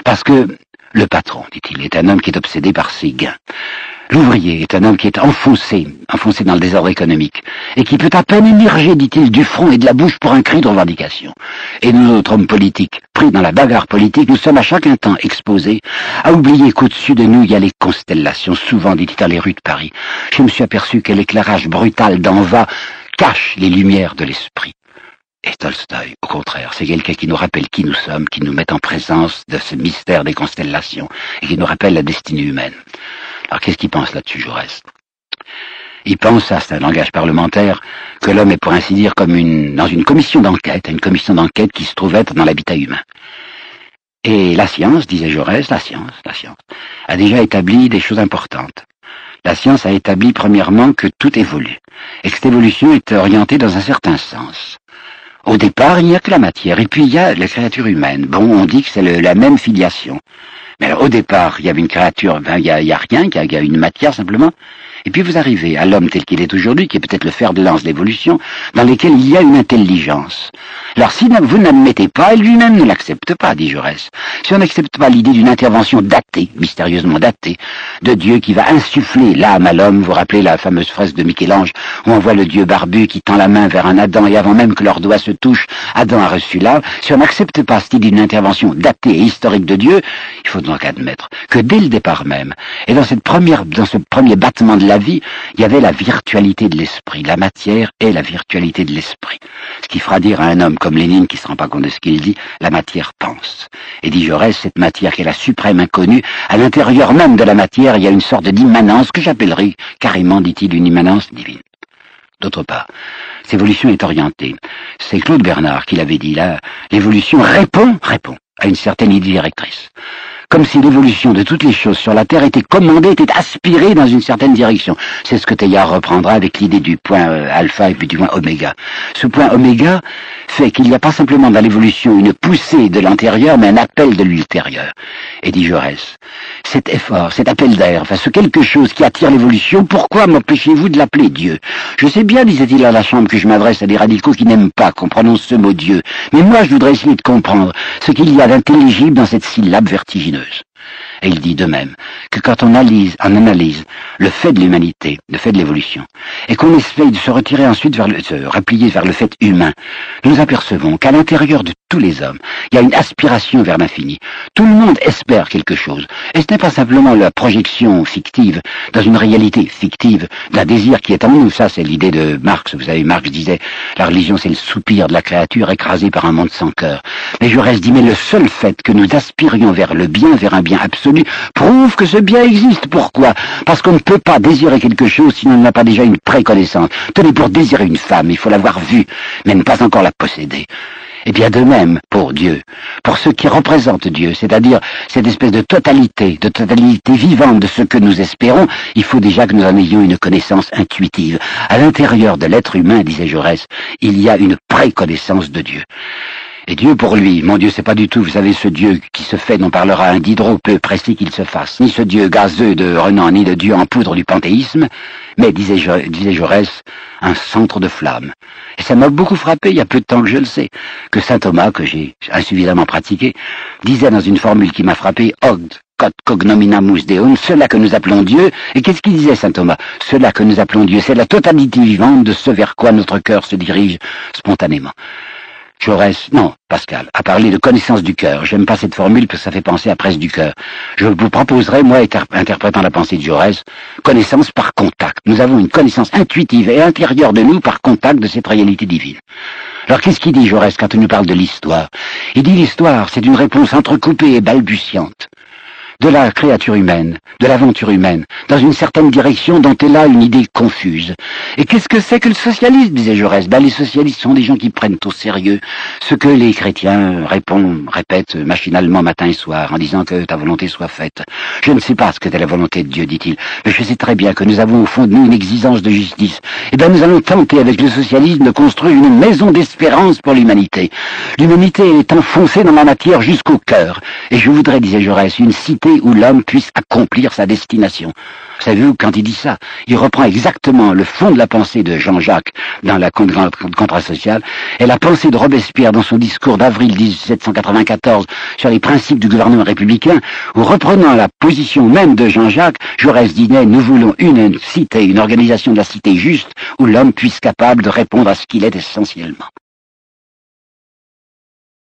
Parce que le patron, dit-il, est un homme qui est obsédé par ses gains. L'ouvrier est un homme qui est enfoncé, enfoncé dans le désordre économique, et qui peut à peine émerger, dit-il, du front et de la bouche pour un cri de revendication. Et nous autres hommes politiques, pris dans la bagarre politique, nous sommes à chaque temps exposés à oublier qu'au-dessus de nous il y a les constellations, souvent dit-il dans les rues de Paris. Je me suis aperçu que l'éclairage brutal d'en bas cache les lumières de l'esprit. Et Tolstoï, au contraire, c'est quelqu'un qui nous rappelle qui nous sommes, qui nous met en présence de ce mystère des constellations, et qui nous rappelle la destinée humaine. Alors qu'est-ce qu'il pense là-dessus, Jaurès? Il pense, ça c'est un langage parlementaire, que l'homme est pour ainsi dire comme une, dans une commission d'enquête, une commission d'enquête qui se trouve être dans l'habitat humain. Et la science, disait Jaurès, la science, la science, a déjà établi des choses importantes. La science a établi premièrement que tout évolue, et que cette évolution est orientée dans un certain sens. Au départ, il n'y a que la matière, et puis il y a la créature humaine. Bon, on dit que c'est la même filiation. Alors, au départ, il y avait une créature, ben, il n'y a, a, rien, il y a une matière simplement. Et puis vous arrivez à l'homme tel qu'il est aujourd'hui, qui est peut-être le fer de lance de l'évolution, dans lequel il y a une intelligence. Alors si vous n'admettez pas, lui-même ne l'accepte pas, dit Jaurès. Si on n'accepte pas l'idée d'une intervention datée, mystérieusement datée, de Dieu qui va insuffler l'âme à l'homme, vous rappelez la fameuse fresque de Michel-Ange, où on voit le Dieu barbu qui tend la main vers un Adam, et avant même que leurs doigts se touchent, Adam a reçu l'âme. Si on n'accepte pas cette idée d'une intervention datée et historique de Dieu, il faut donc admettre que dès le départ même, et dans cette première, dans ce premier battement de la vie, il y avait la virtualité de l'esprit. La matière est la virtualité de l'esprit. Ce qui fera dire à un homme comme Lénine, qui ne se rend pas compte de ce qu'il dit, la matière pense. Et dit Jaurès, cette matière qui est la suprême inconnue, à l'intérieur même de la matière, il y a une sorte d'immanence que j'appellerai carrément, dit-il, une immanence divine. D'autre part, cette évolution est orientée. C'est Claude Bernard qui l'avait dit là. L'évolution répond, répond à une certaine idée directrice comme si l'évolution de toutes les choses sur la Terre était commandée, était aspirée dans une certaine direction. C'est ce que Teilhard reprendra avec l'idée du point euh, alpha et puis du point oméga. Ce point oméga fait qu'il n'y a pas simplement dans l'évolution une poussée de l'antérieur, mais un appel de l'ultérieur. Et dit Jaurès, cet effort, cet appel d'air, enfin ce quelque chose qui attire l'évolution, pourquoi m'empêchez-vous de l'appeler Dieu? Je sais bien, disait-il à la chambre, que je m'adresse à des radicaux qui n'aiment pas qu'on prononce ce mot Dieu, mais moi je voudrais essayer de comprendre ce qu'il y a d'intelligible dans cette syllabe vertigineuse. news. Et il dit de même que quand on analyse, on analyse le fait de l'humanité, le fait de l'évolution, et qu'on essaye de se retirer ensuite vers le, se replier vers le fait humain, nous apercevons qu'à l'intérieur de tous les hommes. Il y a une aspiration vers l'infini. Tout le monde espère quelque chose. Et ce n'est pas simplement la projection fictive dans une réalité fictive d'un désir qui est en nous. Ça, c'est l'idée de Marx. Vous savez, Marx disait, la religion, c'est le soupir de la créature écrasée par un monde sans cœur. Mais je reste dit, mais le seul fait que nous aspirions vers le bien, vers un bien absolu, prouve que ce bien existe. Pourquoi? Parce qu'on ne peut pas désirer quelque chose si on n'a pas déjà une préconnaissance. Tenez, pour désirer une femme, il faut l'avoir vue, mais ne pas encore la posséder. Et bien de même pour Dieu, pour ceux qui représentent Dieu, c'est-à-dire cette espèce de totalité, de totalité vivante de ce que nous espérons, il faut déjà que nous en ayons une connaissance intuitive. À l'intérieur de l'être humain, disait Jaurès, il y a une préconnaissance de Dieu. Et Dieu pour lui, mon Dieu, c'est pas du tout, vous savez, ce Dieu qui se fait, dont parlera un Diderot. Peu précis qu'il se fasse, ni ce Dieu gazeux de Renan, ni le Dieu en poudre du panthéisme, mais, disait, disait Jaurès, un centre de flamme. Et ça m'a beaucoup frappé, il y a peu de temps que je le sais, que saint Thomas, que j'ai insuffisamment pratiqué, disait dans une formule qui m'a frappé, Ogd, cognominamus deum, cela que nous appelons Dieu, et qu'est-ce qu'il disait saint Thomas? Cela que nous appelons Dieu, c'est la totalité vivante de ce vers quoi notre cœur se dirige spontanément. Jaurès, non, Pascal, a parlé de connaissance du cœur. J'aime pas cette formule parce que ça fait penser à presse du cœur. Je vous proposerai, moi, interprétant la pensée de Jaurès, connaissance par contact. Nous avons une connaissance intuitive et intérieure de nous par contact de cette réalité divine. Alors qu'est-ce qu'il dit Jaurès quand il nous parle de l'histoire? Il dit l'histoire, c'est une réponse entrecoupée et balbutiante de la créature humaine, de l'aventure humaine, dans une certaine direction dont est là une idée confuse. Et qu'est-ce que c'est que le socialisme, disait Jaurès ben, Les socialistes sont des gens qui prennent au sérieux ce que les chrétiens répondent, répètent machinalement matin et soir, en disant que ta volonté soit faite. Je ne sais pas ce que est la volonté de Dieu, dit-il, mais je sais très bien que nous avons au fond de nous une exigence de justice. Eh bien, nous allons tenter avec le socialisme de construire une maison d'espérance pour l'humanité. L'humanité est enfoncée dans la matière jusqu'au cœur. Et je voudrais, disait Jaurès, une cité où l'homme puisse accomplir sa destination. Savez-vous, quand il dit ça, il reprend exactement le fond de la pensée de Jean-Jacques dans la contrat social et la pensée de Robespierre dans son discours d'avril 1794 sur les principes du gouvernement républicain, où reprenant la position même de Jean-Jacques, Jaurès disait, nous voulons une cité, une organisation de la cité juste, où l'homme puisse capable de répondre à ce qu'il est essentiellement.